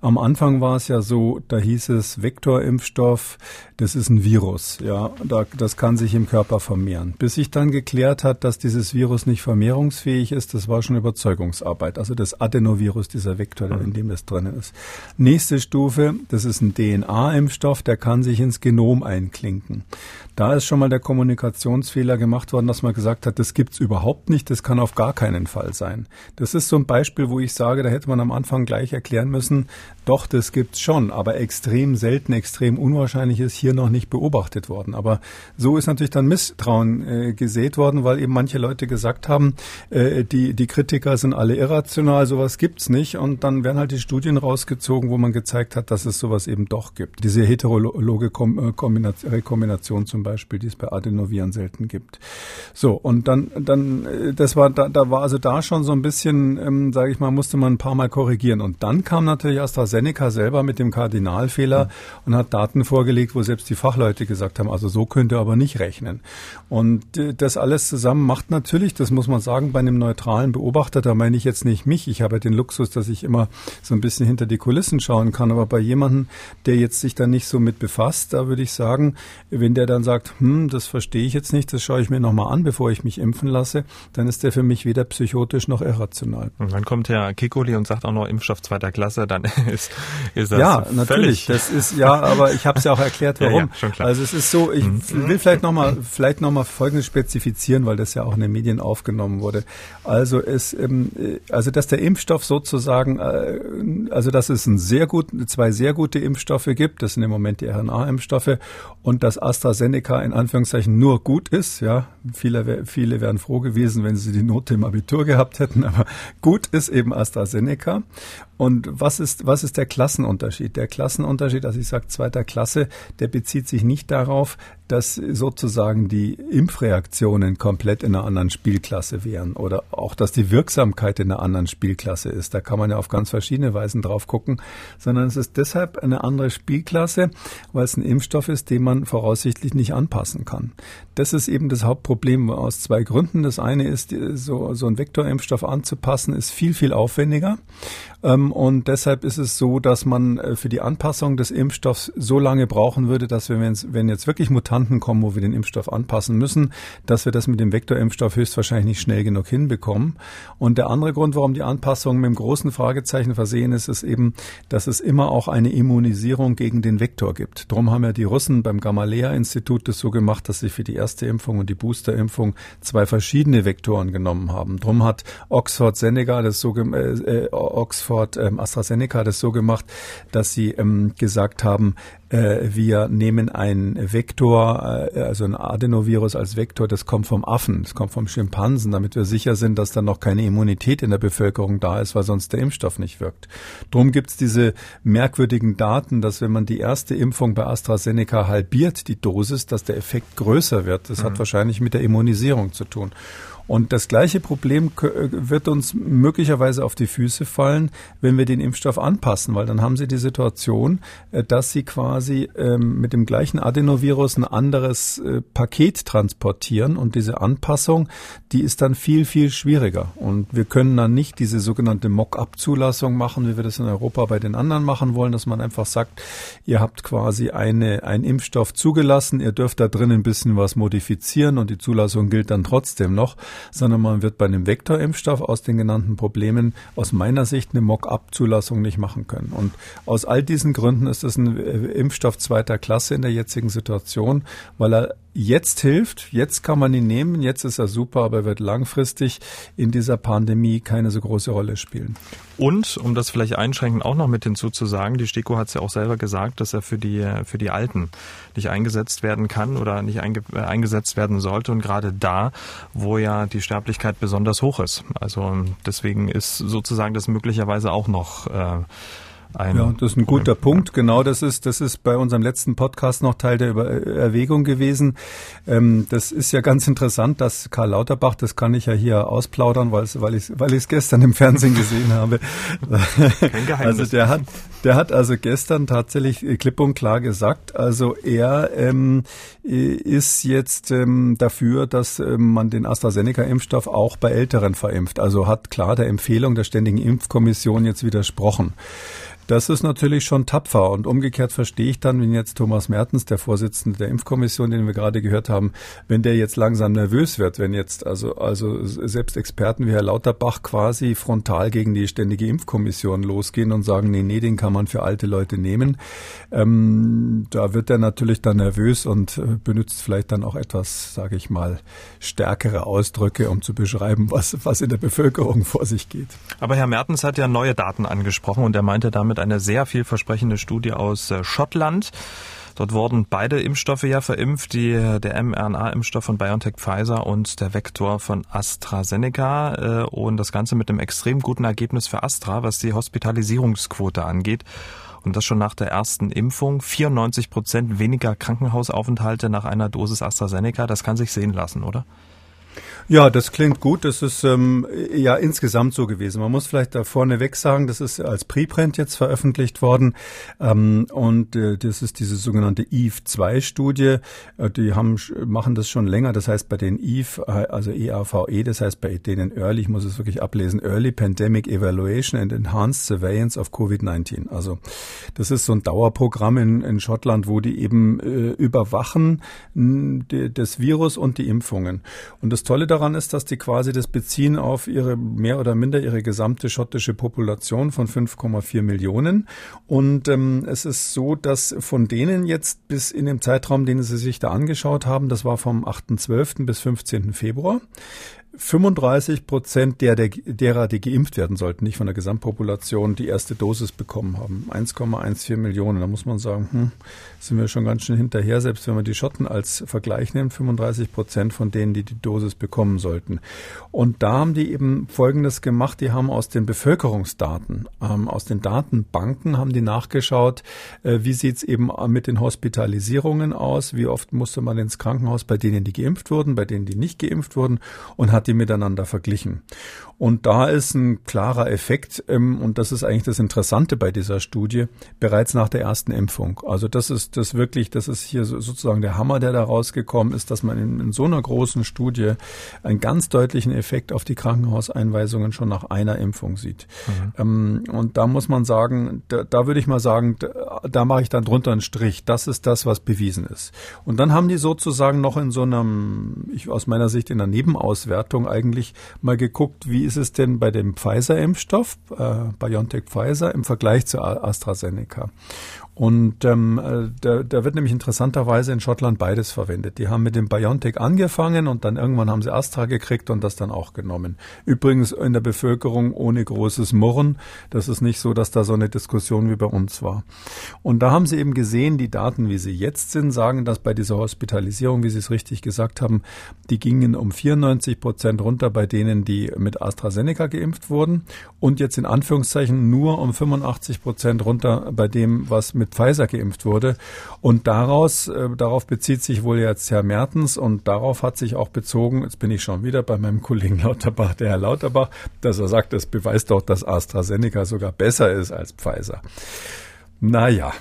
Am Anfang war es ja so, da hieß es Vektorimpfstoff, das ist ein Virus, ja, da, das kann sich im Körper vermehren. Bis sich dann geklärt hat, dass dieses Virus nicht vermehrungsfähig ist, das war schon Überzeugungsarbeit. Also das Adenovirus, dieser Vektor, in dem das drin ist. Nächste Stufe, das ist ein DNA-Impfstoff, der kann sich ins Genom einklinken. Da ist schon mal der Kommunikationsfehler gemacht worden, dass man gesagt hat, das gibt's überhaupt nicht, das kann auf gar keinen Fall sein. Das ist so ein Beispiel, wo ich sage, da hätte man am Anfang gleich erklären müssen, doch, das gibt's schon, aber extrem selten, extrem unwahrscheinlich ist hier noch nicht beobachtet worden. Aber so ist natürlich dann Misstrauen äh, gesät worden, weil eben manche Leute gesagt haben, äh, die, die Kritiker sind alle irrational, sowas gibt's nicht und dann werden halt die Studien rausgezogen, wo man gezeigt hat, dass es sowas eben doch gibt. Diese heterologe äh, Rekombination zum Beispiel, die es bei Adenoviren selten gibt. So, und dann, dann, äh, das war, da, da war also da schon so ein bisschen, ähm, sage ich mal, musste man ein paar Mal korrigieren. Und dann kam natürlich AstraZeneca selber mit dem Kardinalfehler mhm. und hat Daten vorgelegt, wo selbst die Fachleute gesagt haben, also so könnte aber nicht rechnen. Und äh, das alles zusammen macht natürlich, das muss man sagen, bei einem neutralen Beobachter, da meine ich jetzt nicht mich, ich habe den Luxus, dass ich immer so ein bisschen hinter die Kulissen schauen kann, aber bei jemandem, der jetzt sich da nicht so mit befasst, da würde ich sagen, wenn der dann sagt, hm, das verstehe ich jetzt nicht, das schaue ich mir nochmal an, bevor ich mich impfen lasse, dann ist der für mich weder psychotisch noch irrational. Und dann kommt Herr Kikoli und sagt auch noch Impfstoff zweiter Klasse, dann ist, ist das Ja, natürlich, das ist, ja, aber ich habe es ja auch erklärt, warum. ja, ja, also es ist so, ich mhm. will vielleicht nochmal, vielleicht nochmal Folgendes spezifizieren, weil das ja auch in den Medien aufgenommen wurde. Also es, ähm, also dass der Impfstoff sozusagen, äh, also dass es ein sehr gut, zwei sehr gute Impfstoffe gibt, das sind im Moment die RNA-Impfstoffe und dass AstraZeneca in Anführungszeichen nur gut ist, ja, viele, viele wären froh gewesen, wenn sie die Note im Abitur gehabt hätten, aber gut ist eben AstraZeneca und was ist, was ist der Klassenunterschied? Der Klassenunterschied, also ich sage zweiter Klasse, der bezieht sich nicht darauf, dass sozusagen die Impfreaktionen komplett in einer anderen Spielklasse wären oder auch, dass die Wirksamkeit in einer anderen Spielklasse ist. Da kann man ja auf ganz verschiedene Weisen drauf gucken, sondern es ist deshalb eine andere Spielklasse, weil es ein Impfstoff ist, den man voraussichtlich nicht anpassen kann. Das ist eben das Hauptproblem aus zwei Gründen. Das eine ist, so, so ein Vektorimpfstoff anzupassen, ist viel, viel aufwendiger. Ähm, und deshalb ist es so, dass man äh, für die Anpassung des Impfstoffs so lange brauchen würde, dass wir, wenn jetzt wirklich Mutanten kommen, wo wir den Impfstoff anpassen müssen, dass wir das mit dem Vektorimpfstoff höchstwahrscheinlich nicht schnell genug hinbekommen. Und der andere Grund, warum die Anpassung mit einem großen Fragezeichen versehen ist, ist eben, dass es immer auch eine Immunisierung gegen den Vektor gibt. Darum haben ja die Russen beim Gamaleya-Institut das so gemacht, dass sie für die erste Impfung und die Boosterimpfung zwei verschiedene Vektoren genommen haben. Darum hat Oxford Senegal das so äh, äh, Oxford Oxford ähm, AstraZeneca das so gemacht, dass sie ähm, gesagt haben, äh, wir nehmen ein Vektor, äh, also ein Adenovirus als Vektor, das kommt vom Affen, das kommt vom Schimpansen, damit wir sicher sind, dass dann noch keine Immunität in der Bevölkerung da ist, weil sonst der Impfstoff nicht wirkt. Drum gibt's diese merkwürdigen Daten, dass wenn man die erste Impfung bei AstraZeneca halbiert, die Dosis, dass der Effekt größer wird. Das mhm. hat wahrscheinlich mit der Immunisierung zu tun. Und das gleiche Problem äh, wird uns möglicherweise auf die Füße fallen, wenn wir den Impfstoff anpassen, weil dann haben Sie die Situation, äh, dass Sie quasi ähm, mit dem gleichen Adenovirus ein anderes äh, Paket transportieren und diese Anpassung, die ist dann viel, viel schwieriger. Und wir können dann nicht diese sogenannte Mock-up-Zulassung machen, wie wir das in Europa bei den anderen machen wollen, dass man einfach sagt, ihr habt quasi eine, einen Impfstoff zugelassen, ihr dürft da drin ein bisschen was modifizieren und die Zulassung gilt dann trotzdem noch sondern man wird bei einem Vektorimpfstoff aus den genannten Problemen aus meiner Sicht eine Mock-up-Zulassung nicht machen können. Und aus all diesen Gründen ist es ein äh, Impfstoff zweiter Klasse in der jetzigen Situation, weil er jetzt hilft, jetzt kann man ihn nehmen, jetzt ist er super, aber er wird langfristig in dieser Pandemie keine so große Rolle spielen. Und, um das vielleicht einschränkend auch noch mit hinzuzusagen, die STIKO hat es ja auch selber gesagt, dass er für die, für die Alten nicht eingesetzt werden kann oder nicht einge, äh, eingesetzt werden sollte und gerade da, wo ja die Sterblichkeit besonders hoch ist. Also deswegen ist sozusagen das möglicherweise auch noch äh, ein ja, das ist ein guter Punkt. Genau, das ist, das ist bei unserem letzten Podcast noch Teil der Über Erwägung gewesen. Ähm, das ist ja ganz interessant, dass Karl Lauterbach, das kann ich ja hier ausplaudern, weil weil ich weil ich es gestern im Fernsehen gesehen habe. Kein Geheimnis. Also der hat, der hat also gestern tatsächlich klipp und klar gesagt, also er ähm, ist jetzt ähm, dafür, dass ähm, man den AstraZeneca-Impfstoff auch bei Älteren verimpft. Also hat klar der Empfehlung der Ständigen Impfkommission jetzt widersprochen. Das ist natürlich schon tapfer und umgekehrt verstehe ich dann, wenn jetzt Thomas Mertens, der Vorsitzende der Impfkommission, den wir gerade gehört haben, wenn der jetzt langsam nervös wird, wenn jetzt also, also selbst Experten wie Herr Lauterbach quasi frontal gegen die ständige Impfkommission losgehen und sagen, nee, nee, den kann man für alte Leute nehmen. Ähm, da wird er natürlich dann nervös und äh, benutzt vielleicht dann auch etwas, sage ich mal, stärkere Ausdrücke, um zu beschreiben, was, was in der Bevölkerung vor sich geht. Aber Herr Mertens hat ja neue Daten angesprochen und er meinte damit eine sehr vielversprechende Studie aus äh, Schottland. Dort wurden beide Impfstoffe ja verimpft, die, der mRNA-Impfstoff von BioNTech Pfizer und der Vektor von AstraZeneca. Äh, und das Ganze mit einem extrem guten Ergebnis für Astra, was die Hospitalisierungsquote angeht. Und das schon nach der ersten Impfung. 94 Prozent weniger Krankenhausaufenthalte nach einer Dosis AstraZeneca. Das kann sich sehen lassen, oder? Ja, das klingt gut. Das ist ähm, ja insgesamt so gewesen. Man muss vielleicht da vorneweg sagen, das ist als Preprint jetzt veröffentlicht worden. Ähm, und äh, das ist diese sogenannte EVE-2-Studie. Äh, die haben, machen das schon länger. Das heißt bei den EVE, äh, also EAVE, e, das heißt bei denen Early, ich muss es wirklich ablesen, Early Pandemic Evaluation and Enhanced Surveillance of COVID-19. Also das ist so ein Dauerprogramm in, in Schottland, wo die eben äh, überwachen die, das Virus und die Impfungen. Und das Tolle daran daran ist, dass die quasi das beziehen auf ihre mehr oder minder ihre gesamte schottische Population von 5,4 Millionen. Und ähm, es ist so, dass von denen jetzt bis in dem Zeitraum, den sie sich da angeschaut haben, das war vom 8.12. bis 15. Februar, 35 Prozent der, der, derer, die geimpft werden sollten, nicht von der Gesamtpopulation, die erste Dosis bekommen haben. 1,14 Millionen. Da muss man sagen, hm, sind wir schon ganz schön hinterher, selbst wenn man die Schotten als Vergleich nimmt, 35 Prozent von denen, die die Dosis bekommen sollten. Und da haben die eben Folgendes gemacht. Die haben aus den Bevölkerungsdaten, ähm, aus den Datenbanken haben die nachgeschaut, äh, wie sieht's eben mit den Hospitalisierungen aus, wie oft musste man ins Krankenhaus bei denen, die geimpft wurden, bei denen, die nicht geimpft wurden und hat die miteinander verglichen. Und da ist ein klarer Effekt, ähm, und das ist eigentlich das Interessante bei dieser Studie, bereits nach der ersten Impfung. Also das ist das wirklich, das ist hier sozusagen der Hammer, der da rausgekommen ist, dass man in, in so einer großen Studie einen ganz deutlichen Effekt auf die Krankenhauseinweisungen schon nach einer Impfung sieht. Mhm. Ähm, und da muss man sagen, da, da würde ich mal sagen, da, da mache ich dann drunter einen Strich. Das ist das, was bewiesen ist. Und dann haben die sozusagen noch in so einem, ich aus meiner Sicht in einer Nebenauswertung eigentlich mal geguckt, wie ist es denn bei dem Pfizer-Impfstoff, äh, BioNTech Pfizer, im Vergleich zu AstraZeneca? Und ähm, äh, da, da wird nämlich interessanterweise in Schottland beides verwendet. Die haben mit dem BioNTech angefangen und dann irgendwann haben sie Astra gekriegt und das dann auch genommen. Übrigens in der Bevölkerung ohne großes Murren. Das ist nicht so, dass da so eine Diskussion wie bei uns war. Und da haben sie eben gesehen, die Daten, wie sie jetzt sind, sagen, dass bei dieser Hospitalisierung, wie Sie es richtig gesagt haben, die gingen um 94 Prozent runter bei denen, die mit AstraZeneca geimpft wurden und jetzt in Anführungszeichen nur um 85 Prozent runter bei dem, was mit Pfizer geimpft wurde. Und daraus, äh, darauf bezieht sich wohl jetzt Herr Mertens und darauf hat sich auch bezogen, jetzt bin ich schon wieder bei meinem Kollegen Lauterbach, der Herr Lauterbach, dass er sagt, das beweist doch, dass AstraZeneca sogar besser ist als Pfizer. Naja,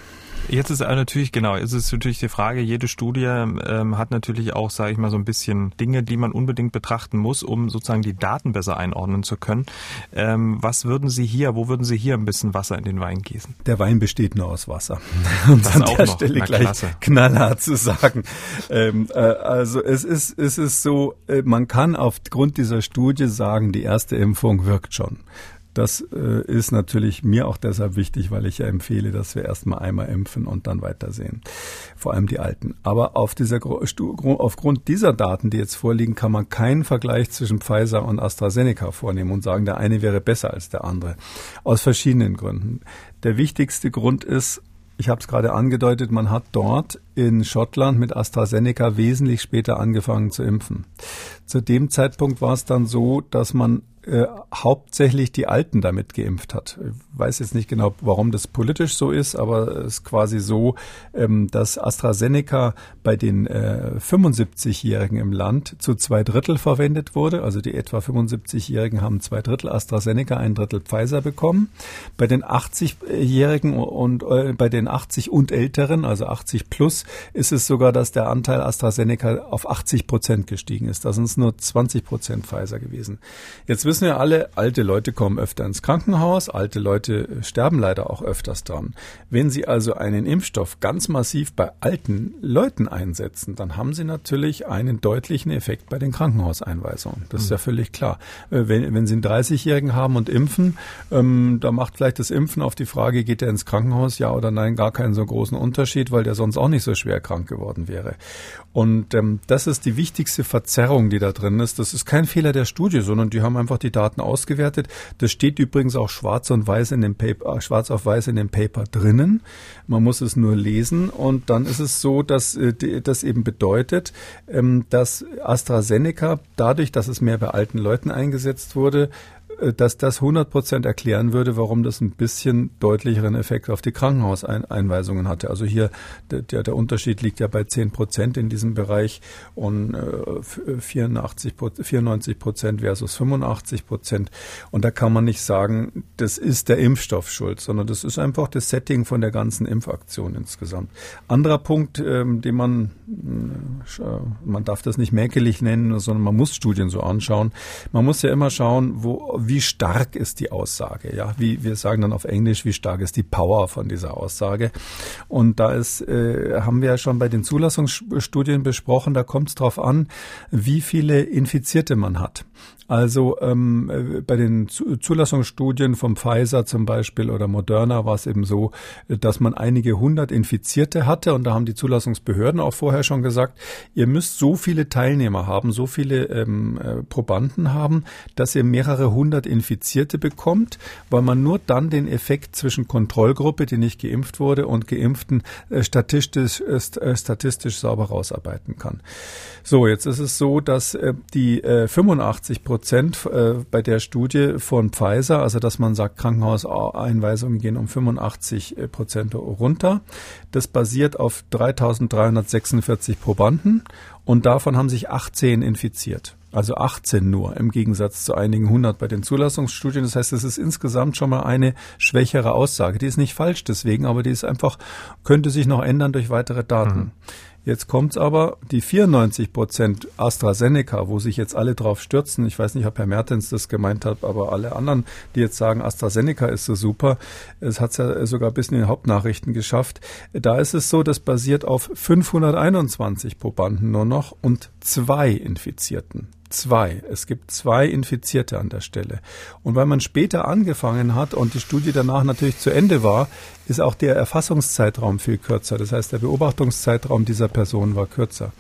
Jetzt ist natürlich, genau, jetzt ist natürlich die Frage, jede Studie ähm, hat natürlich auch, sage ich mal, so ein bisschen Dinge, die man unbedingt betrachten muss, um sozusagen die Daten besser einordnen zu können. Ähm, was würden Sie hier, wo würden Sie hier ein bisschen Wasser in den Wein gießen? Der Wein besteht nur aus Wasser. Um das an der noch. Stelle Na, gleich klasse. knallhart zu sagen. Ähm, äh, also es ist, es ist so, äh, man kann aufgrund dieser Studie sagen, die erste Impfung wirkt schon. Das äh, ist natürlich mir auch deshalb wichtig, weil ich ja empfehle, dass wir erstmal einmal impfen und dann weitersehen. Vor allem die Alten. Aber auf dieser, aufgrund dieser Daten, die jetzt vorliegen, kann man keinen Vergleich zwischen Pfizer und AstraZeneca vornehmen und sagen, der eine wäre besser als der andere. Aus verschiedenen Gründen. Der wichtigste Grund ist, ich habe es gerade angedeutet, man hat dort in Schottland mit AstraZeneca wesentlich später angefangen zu impfen. Zu dem Zeitpunkt war es dann so, dass man äh, hauptsächlich die Alten damit geimpft hat. Ich weiß jetzt nicht genau, warum das politisch so ist, aber es ist quasi so, ähm, dass AstraZeneca bei den äh, 75-Jährigen im Land zu zwei Drittel verwendet wurde. Also die etwa 75-Jährigen haben zwei Drittel AstraZeneca, ein Drittel Pfizer bekommen. Bei den 80-Jährigen und äh, bei den 80 und Älteren, also 80 plus, ist es sogar, dass der Anteil AstraZeneca auf 80 Prozent gestiegen ist. Da sind es nur 20 Prozent Pfizer gewesen. Jetzt wissen wir alle, alte Leute kommen öfter ins Krankenhaus, alte Leute sterben leider auch öfters dran. Wenn Sie also einen Impfstoff ganz massiv bei alten Leuten einsetzen, dann haben Sie natürlich einen deutlichen Effekt bei den Krankenhauseinweisungen. Das ist ja mhm. völlig klar. Äh, wenn, wenn Sie einen 30-Jährigen haben und impfen, ähm, da macht vielleicht das Impfen auf die Frage, geht er ins Krankenhaus, ja oder nein, gar keinen so großen Unterschied, weil der sonst auch nicht so schwer krank geworden wäre. Und ähm, das ist die wichtigste Verzerrung, die da drin ist. Das ist kein Fehler der Studie, sondern die haben einfach die Daten ausgewertet. Das steht übrigens auch schwarz und weiß in dem Paper, äh, schwarz auf weiß in dem Paper drinnen. Man muss es nur lesen und dann ist es so, dass äh, das eben bedeutet, ähm, dass AstraZeneca dadurch, dass es mehr bei alten Leuten eingesetzt wurde, dass das 100 Prozent erklären würde, warum das ein bisschen deutlicheren Effekt auf die Krankenhauseinweisungen hatte. Also hier der, der Unterschied liegt ja bei 10 Prozent in diesem Bereich und 84, äh, 94 Prozent versus 85 Prozent. Und da kann man nicht sagen, das ist der Impfstoff schuld, sondern das ist einfach das Setting von der ganzen Impfaktion insgesamt. Anderer Punkt, ähm, den man, äh, man darf das nicht mäkelig nennen, sondern man muss Studien so anschauen. Man muss ja immer schauen, wo, wie stark ist die Aussage, ja, wie wir sagen dann auf Englisch, wie stark ist die Power von dieser Aussage. Und da ist, äh, haben wir ja schon bei den Zulassungsstudien besprochen, da kommt es darauf an, wie viele Infizierte man hat. Also ähm, äh, bei den Zulassungsstudien vom Pfizer zum Beispiel oder Moderna war es eben so, dass man einige hundert Infizierte hatte und da haben die Zulassungsbehörden auch vorher schon gesagt, ihr müsst so viele Teilnehmer haben, so viele ähm, äh, Probanden haben, dass ihr mehrere hundert Infizierte bekommt, weil man nur dann den Effekt zwischen Kontrollgruppe, die nicht geimpft wurde, und Geimpften äh, statistisch, äh, statistisch sauber rausarbeiten kann. So, jetzt ist es so, dass äh, die äh, 85 Prozent Prozent äh, bei der Studie von Pfizer, also dass man sagt, Krankenhauseinweisungen gehen um 85 äh, Prozent runter. Das basiert auf 3346 Probanden und davon haben sich 18 infiziert. Also 18 nur im Gegensatz zu einigen hundert bei den Zulassungsstudien. Das heißt, es ist insgesamt schon mal eine schwächere Aussage. Die ist nicht falsch deswegen, aber die ist einfach, könnte sich noch ändern durch weitere Daten. Mhm. Jetzt kommt's aber, die 94 Prozent AstraZeneca, wo sich jetzt alle drauf stürzen, ich weiß nicht, ob Herr Mertens das gemeint hat, aber alle anderen, die jetzt sagen, AstraZeneca ist so super, es hat's ja sogar bis in den Hauptnachrichten geschafft, da ist es so, das basiert auf 521 Probanden nur noch und zwei Infizierten zwei. Es gibt zwei Infizierte an der Stelle. Und weil man später angefangen hat und die Studie danach natürlich zu Ende war, ist auch der Erfassungszeitraum viel kürzer. Das heißt, der Beobachtungszeitraum dieser Person war kürzer.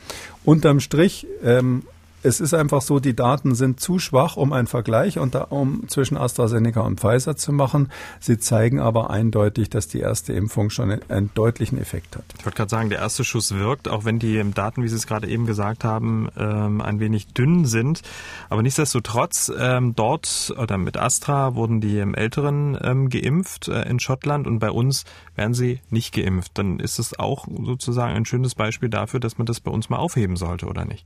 Unterm Strich ähm, es ist einfach so, die Daten sind zu schwach, um einen Vergleich unter, um zwischen AstraZeneca und Pfizer zu machen. Sie zeigen aber eindeutig, dass die erste Impfung schon einen, deutlichen Effekt hat. Ich wollte gerade sagen, der erste Schuss wirkt, auch wenn die Daten, wie Sie es gerade eben gesagt haben, ähm, ein wenig dünn sind. Aber nichtsdestotrotz, ähm, dort oder mit Astra wurden die Älteren ähm, geimpft äh, in Schottland und bei uns werden sie nicht geimpft. Dann ist es auch sozusagen ein schönes Beispiel dafür, dass man das bei uns mal aufheben sollte, oder nicht?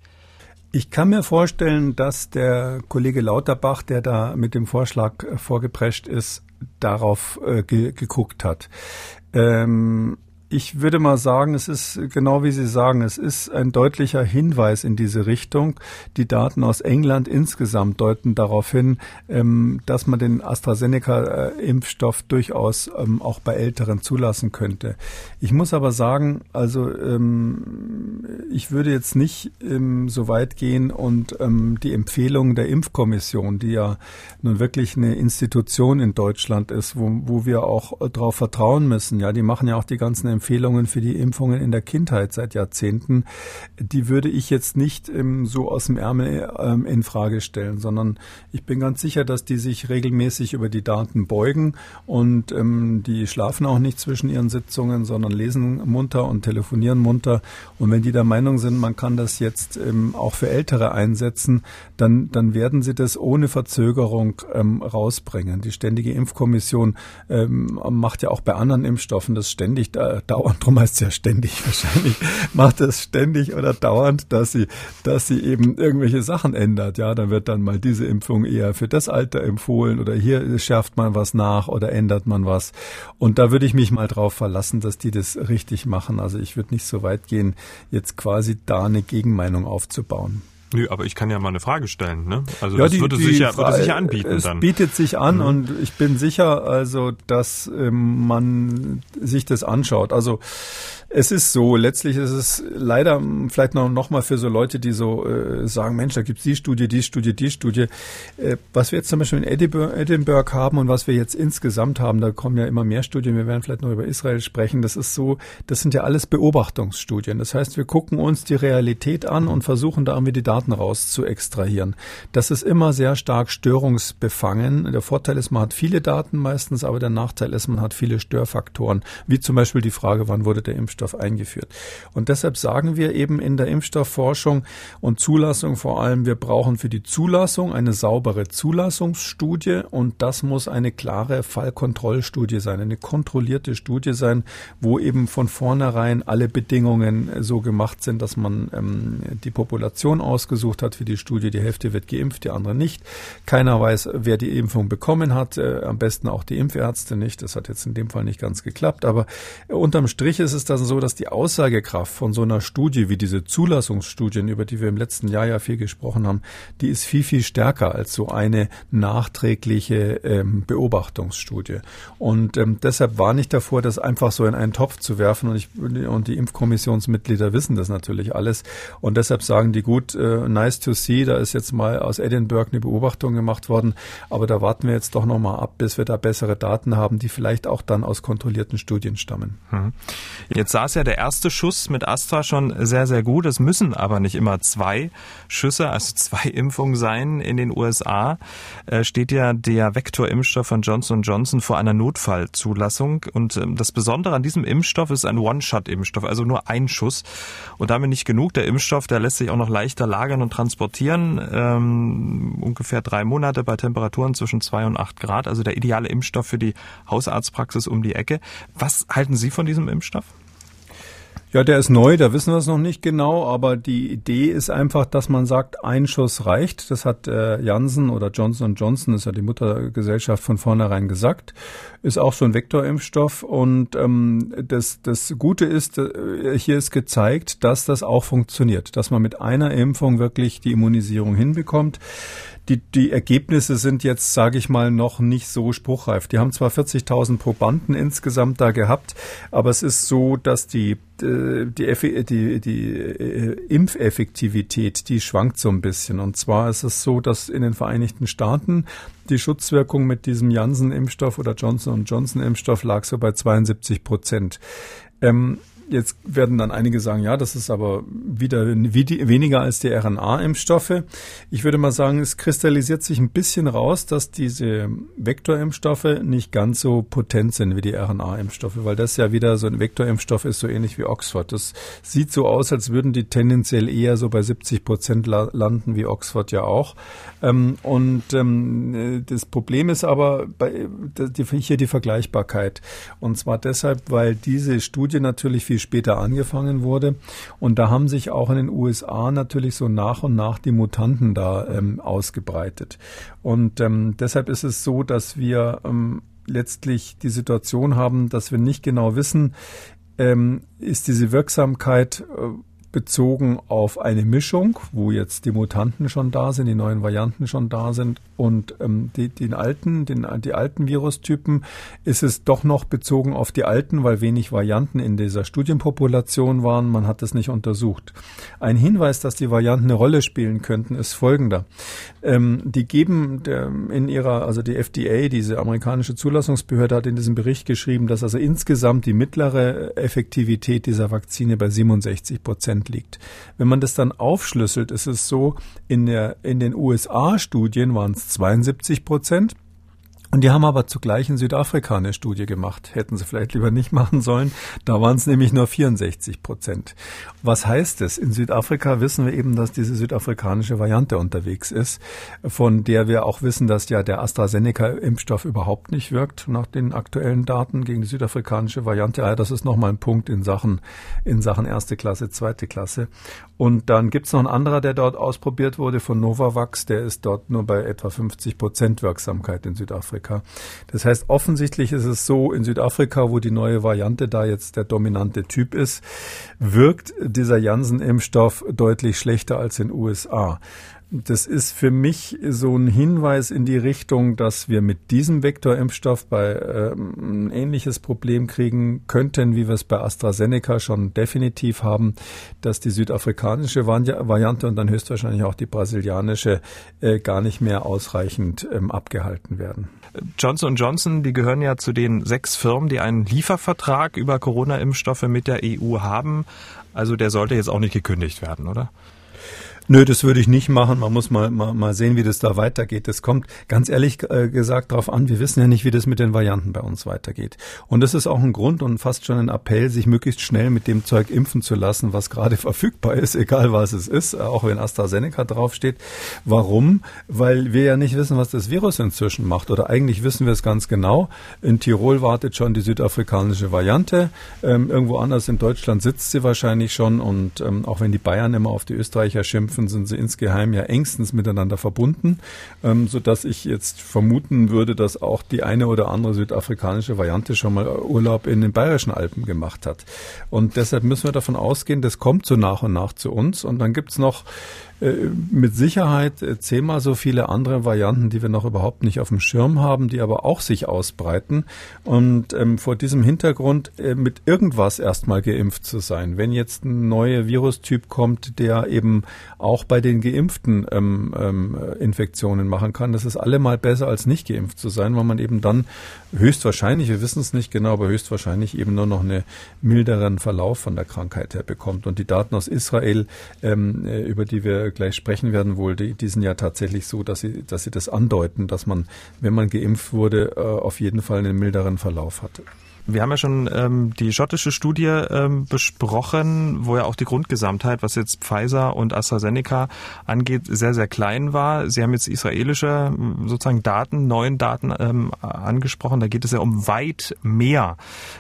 Ich kann mir vorstellen, dass der Kollege Lauterbach, der da mit dem Vorschlag äh, vorgeprescht ist, darauf äh, ge geguckt hat. Ähm, ich würde mal sagen, es ist genau wie Sie sagen, es ist ein deutlicher Hinweis in diese Richtung. Die Daten aus England insgesamt deuten darauf hin, ähm, dass man den AstraZeneca-Impfstoff durchaus ähm, auch bei Älteren zulassen könnte. Ich muss aber sagen, also ähm, ich würde jetzt nicht so weit gehen und die Empfehlung der Impfkommission, die ja nun wirklich eine Institution in Deutschland ist, wo, wo wir auch darauf vertrauen müssen. Ja, die machen ja auch die ganzen Empfehlungen Empfehlungen für die Impfungen in der Kindheit seit Jahrzehnten, die würde ich jetzt nicht ähm, so aus dem Ärmel ähm, in Frage stellen, sondern ich bin ganz sicher, dass die sich regelmäßig über die Daten beugen und ähm, die schlafen auch nicht zwischen ihren Sitzungen, sondern lesen munter und telefonieren munter. Und wenn die der Meinung sind, man kann das jetzt auch für Ältere einsetzen, dann, dann werden sie das ohne Verzögerung rausbringen. Die Ständige Impfkommission macht ja auch bei anderen Impfstoffen das ständig. Da, dauernd, drum heißt es ja ständig wahrscheinlich, macht es ständig oder dauernd, dass sie, dass sie eben irgendwelche Sachen ändert. Ja, dann wird dann mal diese Impfung eher für das Alter empfohlen oder hier schärft man was nach oder ändert man was. Und da würde ich mich mal drauf verlassen, dass die das richtig machen. Also ich würde nicht so weit gehen, jetzt quasi da eine Gegenmeinung aufzubauen. Nö, aber ich kann ja mal eine Frage stellen. Ne? Also ja, das die, würde, sich ja, würde sich ja anbieten es dann. bietet sich an mhm. und ich bin sicher, also dass ähm, man sich das anschaut. Also es ist so, letztlich ist es leider vielleicht noch, noch mal für so Leute, die so äh, sagen, Mensch, da gibt's die Studie, die Studie, die Studie. Äh, was wir jetzt zum Beispiel in Edinburgh, Edinburgh haben und was wir jetzt insgesamt haben, da kommen ja immer mehr Studien, wir werden vielleicht noch über Israel sprechen, das ist so, das sind ja alles Beobachtungsstudien. Das heißt, wir gucken uns die Realität an und versuchen da irgendwie die Daten Daten raus zu extrahieren. Das ist immer sehr stark störungsbefangen. Der Vorteil ist, man hat viele Daten meistens, aber der Nachteil ist, man hat viele Störfaktoren, wie zum Beispiel die Frage, wann wurde der Impfstoff eingeführt. Und deshalb sagen wir eben in der Impfstoffforschung und Zulassung vor allem, wir brauchen für die Zulassung eine saubere Zulassungsstudie und das muss eine klare Fallkontrollstudie sein, eine kontrollierte Studie sein, wo eben von vornherein alle Bedingungen so gemacht sind, dass man ähm, die Population ausgesucht hat für die Studie. Die Hälfte wird geimpft, die andere nicht. Keiner weiß, wer die Impfung bekommen hat. Äh, am besten auch die Impfärzte nicht. Das hat jetzt in dem Fall nicht ganz geklappt. Aber unterm Strich ist es dann so, dass die Aussagekraft von so einer Studie wie diese Zulassungsstudien, über die wir im letzten Jahr ja viel gesprochen haben, die ist viel, viel stärker als so eine nachträgliche ähm, Beobachtungsstudie. Und ähm, deshalb war nicht davor, das einfach so in einen Topf zu werfen. Und, ich, und die Impfkommissionsmitglieder wissen das natürlich alles. Und deshalb sagen die gut, äh, nice to see, da ist jetzt mal aus Edinburgh eine Beobachtung gemacht worden. Aber da warten wir jetzt doch nochmal ab, bis wir da bessere Daten haben, die vielleicht auch dann aus kontrollierten Studien stammen. Hm. Jetzt saß ja der erste Schuss mit Astra schon sehr, sehr gut. Es müssen aber nicht immer zwei Schüsse, also zwei Impfungen sein. In den USA äh, steht ja der Vektorimpfstoff von Johnson Johnson vor einer Notfallzulassung. Und ähm, das Besondere an diesem Impfstoff ist ein One-Shot-Impfstoff, also nur ein Schuss. Und damit nicht genug. Der Impfstoff, der lässt sich auch noch leichter lagern und transportieren. Ähm, ungefähr drei Monate bei Temperaturen zwischen zwei und acht Grad. Also der ideale Impfstoff für die Hausarztpraxis um die Ecke. Was halten Sie von diesem Impfstoff? Ja, der ist neu, da wissen wir es noch nicht genau, aber die Idee ist einfach, dass man sagt, ein Schuss reicht. Das hat äh, Janssen oder Johnson Johnson, ist ja die Muttergesellschaft von vornherein gesagt. Ist auch so ein Vektorimpfstoff und ähm, das, das Gute ist, äh, hier ist gezeigt, dass das auch funktioniert, dass man mit einer Impfung wirklich die Immunisierung hinbekommt. Die, die Ergebnisse sind jetzt, sage ich mal, noch nicht so spruchreif. Die haben zwar 40.000 Probanden insgesamt da gehabt, aber es ist so, dass die äh, die, die, die äh, Impfeffektivität, die schwankt so ein bisschen. Und zwar ist es so, dass in den Vereinigten Staaten die Schutzwirkung mit diesem Janssen-Impfstoff oder Johnson Johnson-Impfstoff lag so bei 72 Prozent. Ähm, Jetzt werden dann einige sagen, ja, das ist aber wieder weniger als die RNA-Impfstoffe. Ich würde mal sagen, es kristallisiert sich ein bisschen raus, dass diese Vektorimpfstoffe nicht ganz so potent sind wie die RNA-Impfstoffe, weil das ja wieder so ein Vektorimpfstoff ist, so ähnlich wie Oxford. Das sieht so aus, als würden die tendenziell eher so bei 70 Prozent landen, wie Oxford ja auch. Ähm, und ähm, das Problem ist aber bei, hier die Vergleichbarkeit. Und zwar deshalb, weil diese Studie natürlich viel später angefangen wurde. Und da haben sich auch in den USA natürlich so nach und nach die Mutanten da ähm, ausgebreitet. Und ähm, deshalb ist es so, dass wir ähm, letztlich die Situation haben, dass wir nicht genau wissen, ähm, ist diese Wirksamkeit äh, bezogen auf eine Mischung, wo jetzt die Mutanten schon da sind, die neuen Varianten schon da sind und ähm, die, den alten, den, die alten Virustypen ist es doch noch bezogen auf die alten, weil wenig Varianten in dieser Studienpopulation waren. Man hat das nicht untersucht. Ein Hinweis, dass die Varianten eine Rolle spielen könnten, ist folgender. Ähm, die geben der, in ihrer, also die FDA, diese amerikanische Zulassungsbehörde, hat in diesem Bericht geschrieben, dass also insgesamt die mittlere Effektivität dieser Vakzine bei 67 Prozent liegt. Wenn man das dann aufschlüsselt, ist es so, in, der, in den USA-Studien waren es 72 Prozent. Und die haben aber zugleich in Südafrika eine Studie gemacht. Hätten sie vielleicht lieber nicht machen sollen. Da waren es nämlich nur 64 Prozent. Was heißt es? In Südafrika wissen wir eben, dass diese südafrikanische Variante unterwegs ist, von der wir auch wissen, dass ja der AstraZeneca-Impfstoff überhaupt nicht wirkt, nach den aktuellen Daten gegen die südafrikanische Variante. Ja, das ist nochmal ein Punkt in Sachen, in Sachen erste Klasse, zweite Klasse. Und dann gibt es noch einen anderer, der dort ausprobiert wurde von Novavax, der ist dort nur bei etwa 50 Prozent Wirksamkeit in Südafrika. Das heißt, offensichtlich ist es so, in Südafrika, wo die neue Variante da jetzt der dominante Typ ist, wirkt dieser Janssen-Impfstoff deutlich schlechter als in den USA. Das ist für mich so ein Hinweis in die Richtung, dass wir mit diesem Vektorimpfstoff bei ähm, ein ähnliches Problem kriegen könnten, wie wir es bei AstraZeneca schon definitiv haben, dass die südafrikanische Variante und dann höchstwahrscheinlich auch die brasilianische äh, gar nicht mehr ausreichend ähm, abgehalten werden. Johnson Johnson, die gehören ja zu den sechs Firmen, die einen Liefervertrag über Corona-Impfstoffe mit der EU haben. Also der sollte jetzt auch nicht gekündigt werden, oder? Nö, das würde ich nicht machen. Man muss mal, mal, mal sehen, wie das da weitergeht. Das kommt ganz ehrlich äh, gesagt darauf an. Wir wissen ja nicht, wie das mit den Varianten bei uns weitergeht. Und das ist auch ein Grund und fast schon ein Appell, sich möglichst schnell mit dem Zeug impfen zu lassen, was gerade verfügbar ist, egal was es ist, auch wenn AstraZeneca draufsteht. Warum? Weil wir ja nicht wissen, was das Virus inzwischen macht. Oder eigentlich wissen wir es ganz genau. In Tirol wartet schon die südafrikanische Variante. Ähm, irgendwo anders in Deutschland sitzt sie wahrscheinlich schon. Und ähm, auch wenn die Bayern immer auf die Österreicher schimpfen, Kämpfen sind sie insgeheim ja engstens miteinander verbunden, ähm, so dass ich jetzt vermuten würde, dass auch die eine oder andere südafrikanische Variante schon mal Urlaub in den bayerischen Alpen gemacht hat. Und deshalb müssen wir davon ausgehen, das kommt so nach und nach zu uns. Und dann gibt's noch äh, mit Sicherheit äh, zehnmal so viele andere Varianten, die wir noch überhaupt nicht auf dem Schirm haben, die aber auch sich ausbreiten. Und ähm, vor diesem Hintergrund äh, mit irgendwas erstmal geimpft zu sein. Wenn jetzt ein neuer Virustyp kommt, der eben auch bei den Geimpften ähm, ähm, Infektionen machen kann, das ist allemal besser als nicht geimpft zu sein, weil man eben dann höchstwahrscheinlich, wir wissen es nicht genau, aber höchstwahrscheinlich eben nur noch einen milderen Verlauf von der Krankheit her bekommt. Und die Daten aus Israel, ähm, über die wir gleich sprechen werden wohl, die, die sind ja tatsächlich so, dass sie, dass sie das andeuten, dass man, wenn man geimpft wurde, äh, auf jeden Fall einen milderen Verlauf hatte. Wir haben ja schon ähm, die schottische Studie ähm, besprochen, wo ja auch die Grundgesamtheit, was jetzt Pfizer und AstraZeneca angeht, sehr, sehr klein war. Sie haben jetzt israelische sozusagen Daten, neuen Daten ähm, angesprochen. Da geht es ja um weit mehr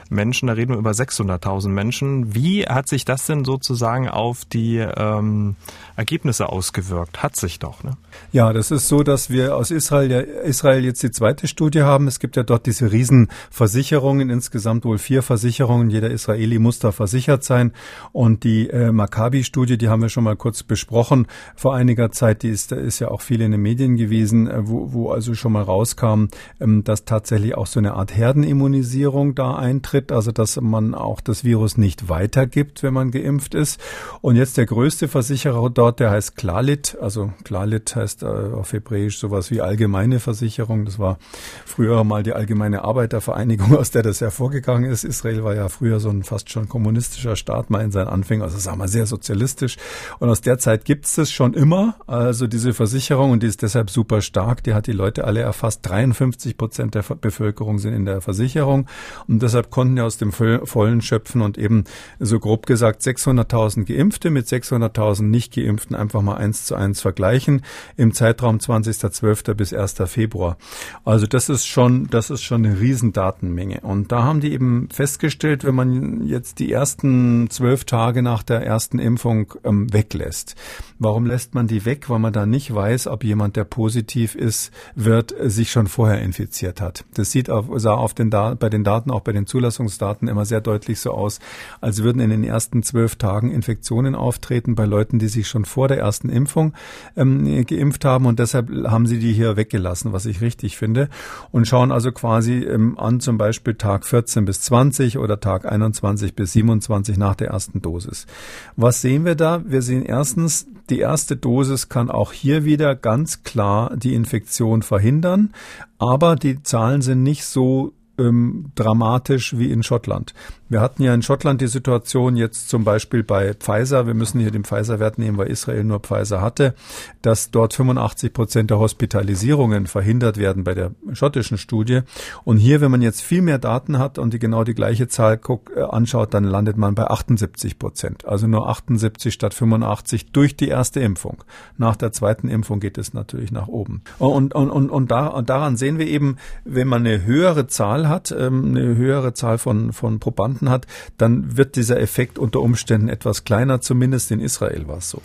Menschen. Da reden wir über 600.000 Menschen. Wie hat sich das denn sozusagen auf die ähm, Ergebnisse ausgewirkt? Hat sich doch, ne? Ja, das ist so, dass wir aus Israel, ja, Israel jetzt die zweite Studie haben. Es gibt ja dort diese Riesenversicherungen, insgesamt wohl vier Versicherungen. Jeder Israeli muss da versichert sein. Und die äh, Maccabi-Studie, die haben wir schon mal kurz besprochen vor einiger Zeit, die ist, ist ja auch viel in den Medien gewesen, äh, wo, wo also schon mal rauskam, ähm, dass tatsächlich auch so eine Art Herdenimmunisierung da eintritt, also dass man auch das Virus nicht weitergibt, wenn man geimpft ist. Und jetzt der größte Versicherer dort, der heißt Klalit, also Klalit heißt äh, auf Hebräisch sowas wie allgemeine Versicherung. Das war früher mal die allgemeine Arbeitervereinigung, aus der das hervorgegangen ist. Israel war ja früher so ein fast schon kommunistischer Staat mal in seinen Anfängen, also sagen wir sehr sozialistisch. Und aus der Zeit gibt es das schon immer, also diese Versicherung und die ist deshalb super stark. Die hat die Leute alle erfasst. 53 Prozent der Bevölkerung sind in der Versicherung und deshalb konnten ja aus dem Vollen schöpfen und eben so grob gesagt 600.000 Geimpfte mit 600.000 nicht Geimpften einfach mal eins zu eins vergleichen im Zeitraum 20.12. bis 1. Februar. Also das ist schon, das ist schon eine Riesendatenmenge. Und da haben die eben festgestellt, wenn man jetzt die ersten zwölf Tage nach der ersten Impfung ähm, weglässt. Warum lässt man die weg? Weil man da nicht weiß, ob jemand, der positiv ist, wird, sich schon vorher infiziert hat. Das sieht auf, sah auf den bei den Daten, auch bei den Zulassungsdaten immer sehr deutlich so aus, als würden in den ersten zwölf Tagen Infektionen auftreten bei Leuten, die sich schon vor der ersten Impfung ähm, geimpft haben und deshalb haben sie die hier weggelassen, was ich richtig finde und schauen also quasi ähm, an zum Beispiel Tag 14 bis 20 oder Tag 21 bis 27 nach der ersten Dosis. Was sehen wir da? Wir sehen erstens, die erste Dosis kann auch hier wieder ganz klar die Infektion verhindern, aber die Zahlen sind nicht so ähm, dramatisch wie in Schottland. Wir hatten ja in Schottland die Situation jetzt zum Beispiel bei Pfizer, wir müssen hier den Pfizer-Wert nehmen, weil Israel nur Pfizer hatte, dass dort 85 Prozent der Hospitalisierungen verhindert werden bei der schottischen Studie. Und hier, wenn man jetzt viel mehr Daten hat und die genau die gleiche Zahl guck, äh, anschaut, dann landet man bei 78 Prozent. Also nur 78 statt 85 durch die erste Impfung. Nach der zweiten Impfung geht es natürlich nach oben. Und, und, und, und, da, und daran sehen wir eben, wenn man eine höhere Zahl hat, ähm, eine höhere Zahl von, von Probanden, Daten hat, dann wird dieser Effekt unter Umständen etwas kleiner. Zumindest in Israel war es so.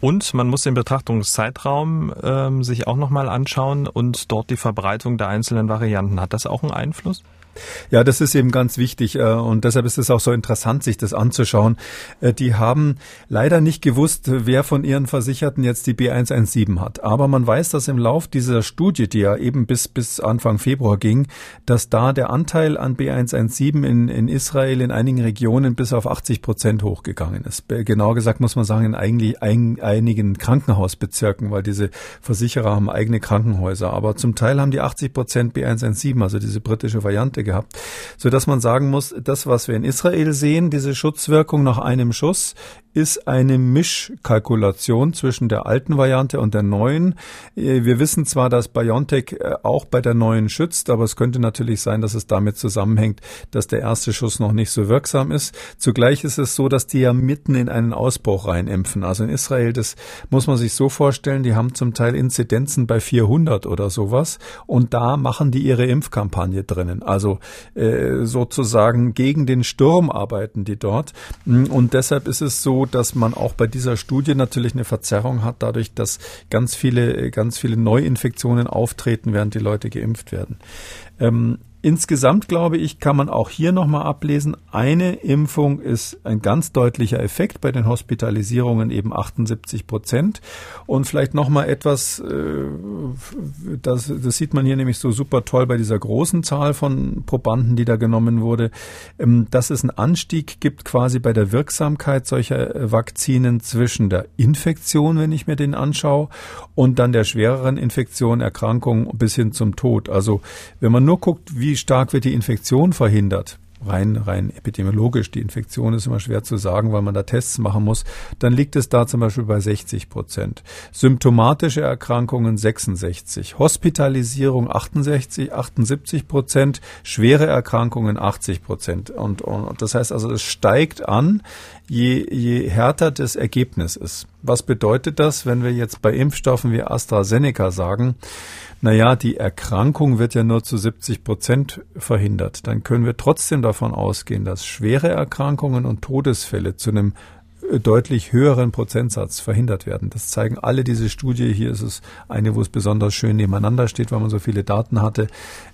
Und man muss den Betrachtungszeitraum ähm, sich auch nochmal anschauen und dort die Verbreitung der einzelnen Varianten. Hat das auch einen Einfluss? Ja, das ist eben ganz wichtig äh, und deshalb ist es auch so interessant, sich das anzuschauen. Äh, die haben leider nicht gewusst, wer von ihren Versicherten jetzt die B117 hat. Aber man weiß, dass im Lauf dieser Studie, die ja eben bis, bis Anfang Februar ging, dass da der Anteil an B117 in, in Israel in einigen Regionen bis auf 80 Prozent hochgegangen ist. Genau gesagt muss man sagen, in eigentlich ein, einigen Krankenhausbezirken, weil diese Versicherer haben eigene Krankenhäuser. Aber zum Teil haben die 80 Prozent B117, also diese britische Variante, gehabt, so dass man sagen muss, das, was wir in Israel sehen, diese Schutzwirkung nach einem Schuss, ist eine Mischkalkulation zwischen der alten Variante und der neuen. Äh, wir wissen zwar, dass BioNTech äh, auch bei der neuen schützt, aber es könnte natürlich sein, dass es damit zusammenhängt, dass der erste Schuss noch nicht so wirksam ist. Zugleich ist es so, dass die ja mitten in einen Ausbruch reinimpfen. Also in Israel, das muss man sich so vorstellen, die haben zum Teil Inzidenzen bei 400 oder sowas und da machen die ihre Impfkampagne drinnen. Also äh, sozusagen gegen den Sturm arbeiten die dort. Und deshalb ist es so, dass man auch bei dieser Studie natürlich eine Verzerrung hat, dadurch, dass ganz viele, ganz viele Neuinfektionen auftreten, während die Leute geimpft werden. Ähm, Insgesamt glaube ich, kann man auch hier nochmal ablesen, eine Impfung ist ein ganz deutlicher Effekt, bei den Hospitalisierungen eben 78 Prozent. Und vielleicht nochmal etwas, äh, das, das sieht man hier nämlich so super toll bei dieser großen Zahl von Probanden, die da genommen wurde, ähm, dass es einen Anstieg gibt quasi bei der Wirksamkeit solcher äh, Vakzinen zwischen der Infektion, wenn ich mir den anschaue, und dann der schwereren Infektion, Erkrankung bis hin zum Tod. Also wenn man nur guckt, wie stark wird die Infektion verhindert, rein, rein epidemiologisch, die Infektion ist immer schwer zu sagen, weil man da Tests machen muss, dann liegt es da zum Beispiel bei 60 Prozent. Symptomatische Erkrankungen 66, Hospitalisierung 68, 78 Prozent, schwere Erkrankungen 80 Prozent. Und, und das heißt also, es steigt an, je, je härter das Ergebnis ist. Was bedeutet das, wenn wir jetzt bei Impfstoffen wie AstraZeneca sagen, naja, die Erkrankung wird ja nur zu 70 Prozent verhindert, dann können wir trotzdem davon ausgehen, dass schwere Erkrankungen und Todesfälle zu einem deutlich höheren Prozentsatz verhindert werden. Das zeigen alle diese Studie. Hier ist es eine, wo es besonders schön nebeneinander steht, weil man so viele Daten hatte.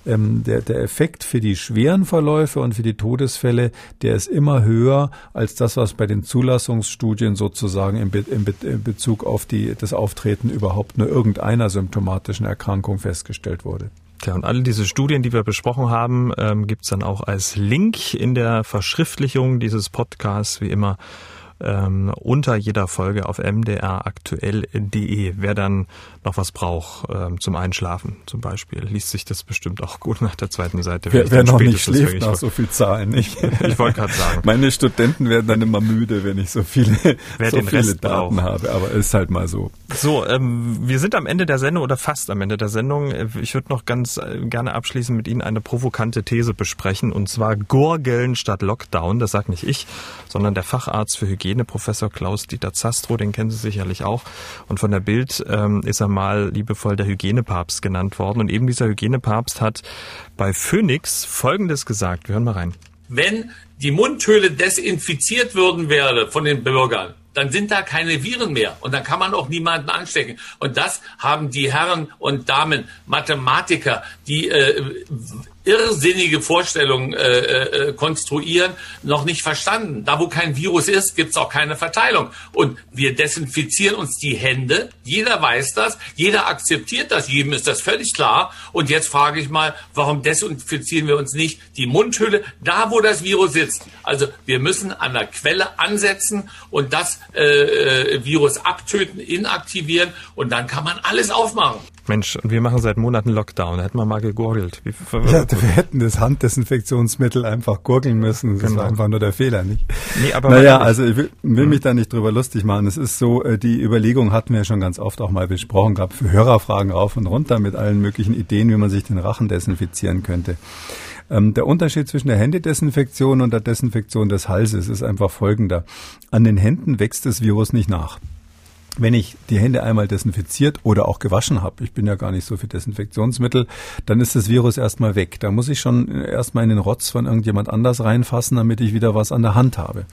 Ähm, der, der Effekt für die schweren Verläufe und für die Todesfälle, der ist immer höher als das, was bei den Zulassungsstudien sozusagen in, Be in, Be in Bezug auf die, das Auftreten überhaupt nur irgendeiner symptomatischen Erkrankung festgestellt wurde. Ja, und alle diese Studien, die wir besprochen haben, ähm, gibt's dann auch als Link in der Verschriftlichung dieses Podcasts, wie immer ähm, unter jeder Folge auf mdraktuell.de. Wer dann noch was braucht ähm, zum Einschlafen zum Beispiel, liest sich das bestimmt auch gut nach der zweiten Seite. Wer, wer noch nicht schläft nach so viel Zahlen, nicht? ich wollte gerade sagen. Meine Studenten werden dann immer müde, wenn ich so viele, wer so viele Daten braucht. habe, aber ist halt mal so. So, ähm, wir sind am Ende der Sendung oder fast am Ende der Sendung. Ich würde noch ganz äh, gerne abschließend mit Ihnen eine provokante These besprechen und zwar Gurgeln statt Lockdown. Das sagt nicht ich, sondern der Facharzt für Hygiene Hygiene, Professor Klaus-Dieter Zastro, den kennen Sie sicherlich auch. Und von der Bild ähm, ist er mal liebevoll der Hygienepapst genannt worden. Und eben dieser Hygienepapst hat bei Phoenix Folgendes gesagt. Wir hören mal rein. Wenn die Mundhöhle desinfiziert würden wäre von den Bürgern, dann sind da keine Viren mehr und dann kann man auch niemanden anstecken. Und das haben die Herren und Damen Mathematiker, die äh, irrsinnige Vorstellungen äh, äh, konstruieren, noch nicht verstanden. Da, wo kein Virus ist, gibt's auch keine Verteilung. Und wir desinfizieren uns die Hände. Jeder weiß das, jeder akzeptiert das, jedem ist das völlig klar. Und jetzt frage ich mal, warum desinfizieren wir uns nicht die Mundhülle, da wo das Virus sitzt? Also wir müssen an der Quelle ansetzen und das äh, äh Virus abtöten, inaktivieren und dann kann man alles aufmachen. Mensch, und wir machen seit Monaten Lockdown. Da hätten wir mal gegurgelt. Wie, ja, wir hätten das Handdesinfektionsmittel einfach gurgeln müssen. Das genau. war einfach nur der Fehler, nicht? Nee, aber naja, also ich will, will mich da nicht drüber lustig machen. Es ist so, äh, die Überlegung hatten wir ja schon ganz oft auch mal besprochen, gab für Hörerfragen rauf und runter mit allen möglichen Ideen, wie man sich den Rachen desinfizieren könnte. Ähm, der Unterschied zwischen der Händedesinfektion und der Desinfektion des Halses ist einfach folgender. An den Händen wächst das Virus nicht nach wenn ich die Hände einmal desinfiziert oder auch gewaschen habe, ich bin ja gar nicht so für Desinfektionsmittel, dann ist das Virus erstmal weg. Da muss ich schon erstmal in den Rotz von irgendjemand anders reinfassen, damit ich wieder was an der Hand habe.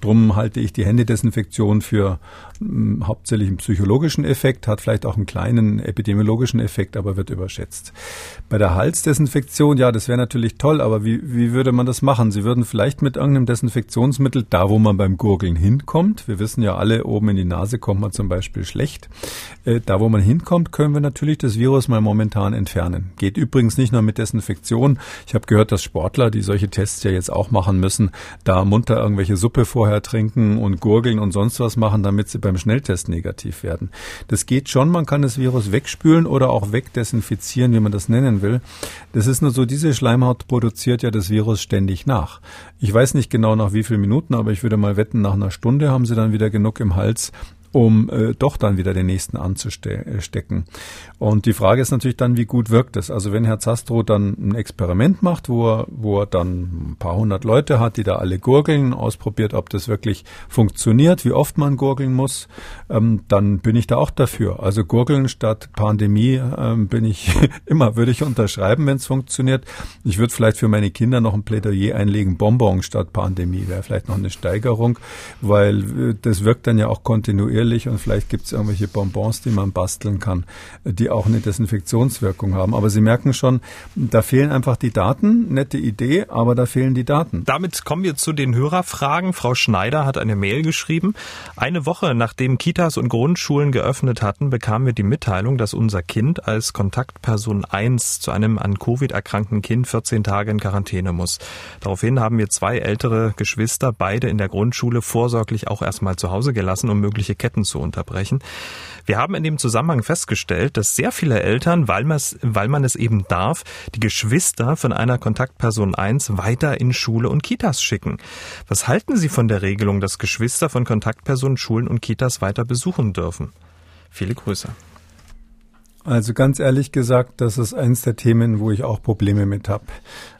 Drum halte ich die Händedesinfektion für hm, hauptsächlich einen psychologischen Effekt, hat vielleicht auch einen kleinen epidemiologischen Effekt, aber wird überschätzt. Bei der Halsdesinfektion, ja, das wäre natürlich toll, aber wie, wie würde man das machen? Sie würden vielleicht mit irgendeinem Desinfektionsmittel, da wo man beim Gurgeln hinkommt, wir wissen ja alle, oben in die Nase kommt man zum Beispiel schlecht. Äh, da, wo man hinkommt, können wir natürlich das Virus mal momentan entfernen. Geht übrigens nicht nur mit Desinfektion. Ich habe gehört, dass Sportler, die solche Tests ja jetzt auch machen müssen, da munter irgendwelche Suppe vorher trinken und gurgeln und sonst was machen, damit sie beim Schnelltest negativ werden. Das geht schon. Man kann das Virus wegspülen oder auch wegdesinfizieren, wie man das nennen will. Das ist nur so, diese Schleimhaut produziert ja das Virus ständig nach. Ich weiß nicht genau nach wie vielen Minuten, aber ich würde mal wetten, nach einer Stunde haben sie dann wieder genug im Hals, um äh, doch dann wieder den nächsten anzustecken. Und die Frage ist natürlich dann, wie gut wirkt es? Also wenn Herr Zastro dann ein Experiment macht, wo er, wo er dann ein paar hundert Leute hat, die da alle gurgeln, ausprobiert, ob das wirklich funktioniert, wie oft man gurgeln muss, ähm, dann bin ich da auch dafür. Also gurgeln statt Pandemie ähm, bin ich immer, würde ich unterschreiben, wenn es funktioniert. Ich würde vielleicht für meine Kinder noch ein Plädoyer einlegen, Bonbon statt Pandemie wäre vielleicht noch eine Steigerung, weil äh, das wirkt dann ja auch kontinuierlich kontinuierlich und vielleicht gibt es irgendwelche Bonbons, die man basteln kann, die auch eine Desinfektionswirkung haben. Aber Sie merken schon, da fehlen einfach die Daten. Nette Idee, aber da fehlen die Daten. Damit kommen wir zu den Hörerfragen. Frau Schneider hat eine Mail geschrieben. Eine Woche nachdem Kitas und Grundschulen geöffnet hatten, bekamen wir die Mitteilung, dass unser Kind als Kontaktperson 1 zu einem an Covid erkrankten Kind 14 Tage in Quarantäne muss. Daraufhin haben wir zwei ältere Geschwister, beide in der Grundschule, vorsorglich auch erstmal zu Hause gelassen, um mögliche Ketten zu unterbrechen. Wir haben in dem Zusammenhang festgestellt, dass sehr viele Eltern, weil, weil man es eben darf, die Geschwister von einer Kontaktperson 1 weiter in Schule und Kitas schicken. Was halten Sie von der Regelung, dass Geschwister von Kontaktpersonen Schulen und Kitas weiter besuchen dürfen? Viele Grüße. Also ganz ehrlich gesagt, das ist eins der Themen, wo ich auch Probleme mit habe,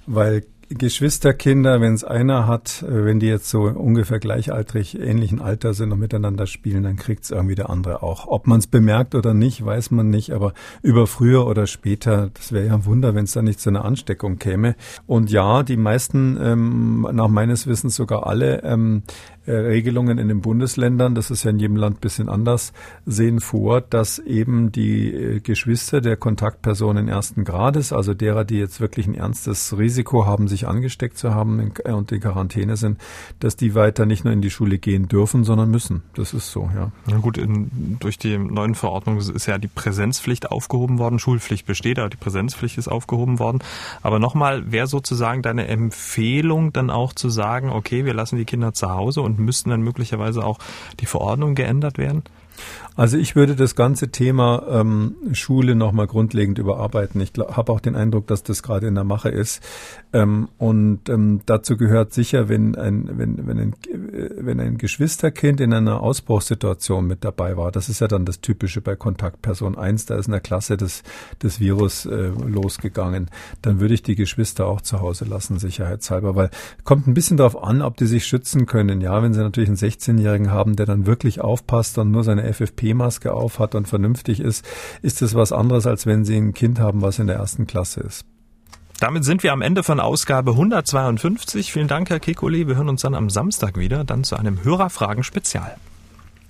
weil Geschwisterkinder, wenn es einer hat, äh, wenn die jetzt so ungefähr gleichaltrig ähnlichen Alter sind und miteinander spielen, dann kriegt es irgendwie der andere auch. Ob man es bemerkt oder nicht, weiß man nicht, aber über früher oder später, das wäre ja ein Wunder, wenn es da nicht zu einer Ansteckung käme. Und ja, die meisten, ähm, nach meines Wissens sogar alle, ähm, äh, Regelungen in den Bundesländern, das ist ja in jedem Land bisschen anders, sehen vor, dass eben die äh, Geschwister der Kontaktpersonen ersten Grades, also derer, die jetzt wirklich ein ernstes Risiko haben, sich angesteckt zu haben äh, und in Quarantäne sind, dass die weiter nicht nur in die Schule gehen dürfen, sondern müssen. Das ist so, ja. Na gut, in, durch die neuen Verordnungen ist ja die Präsenzpflicht aufgehoben worden. Schulpflicht besteht, aber die Präsenzpflicht ist aufgehoben worden. Aber nochmal, wäre sozusagen deine Empfehlung dann auch zu sagen, okay, wir lassen die Kinder zu Hause und müssten dann möglicherweise auch die Verordnung geändert werden? Also ich würde das ganze Thema ähm, Schule nochmal grundlegend überarbeiten. Ich habe auch den Eindruck, dass das gerade in der Mache ist. Ähm, und ähm, dazu gehört sicher, wenn ein, wenn, wenn, ein, wenn ein Geschwisterkind in einer Ausbruchssituation mit dabei war, das ist ja dann das Typische bei Kontaktperson 1, da ist in der Klasse das, das Virus äh, losgegangen, dann würde ich die Geschwister auch zu Hause lassen, sicherheitshalber, weil kommt ein bisschen darauf an, ob die sich schützen können. Ja, wenn sie natürlich einen 16-Jährigen haben, der dann wirklich aufpasst und nur seine FFP-Maske aufhat und vernünftig ist, ist es was anderes, als wenn Sie ein Kind haben, was in der ersten Klasse ist. Damit sind wir am Ende von Ausgabe 152. Vielen Dank, Herr Kekulé. Wir hören uns dann am Samstag wieder, dann zu einem Hörerfragen-Spezial.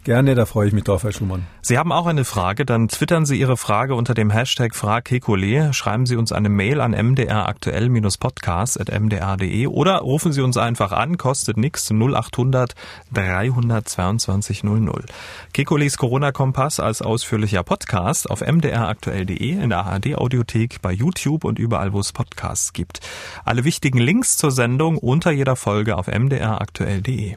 Gerne, da freue ich mich drauf, Herr Schumann. Sie haben auch eine Frage, dann twittern Sie Ihre Frage unter dem Hashtag FragKekole, schreiben Sie uns eine Mail an mdraktuell-podcast.mdr.de oder rufen Sie uns einfach an, kostet nichts 0800 322 00. Kekules Corona-Kompass als ausführlicher Podcast auf mdraktuell.de, in der ARD-Audiothek, bei YouTube und überall, wo es Podcasts gibt. Alle wichtigen Links zur Sendung unter jeder Folge auf mdraktuell.de.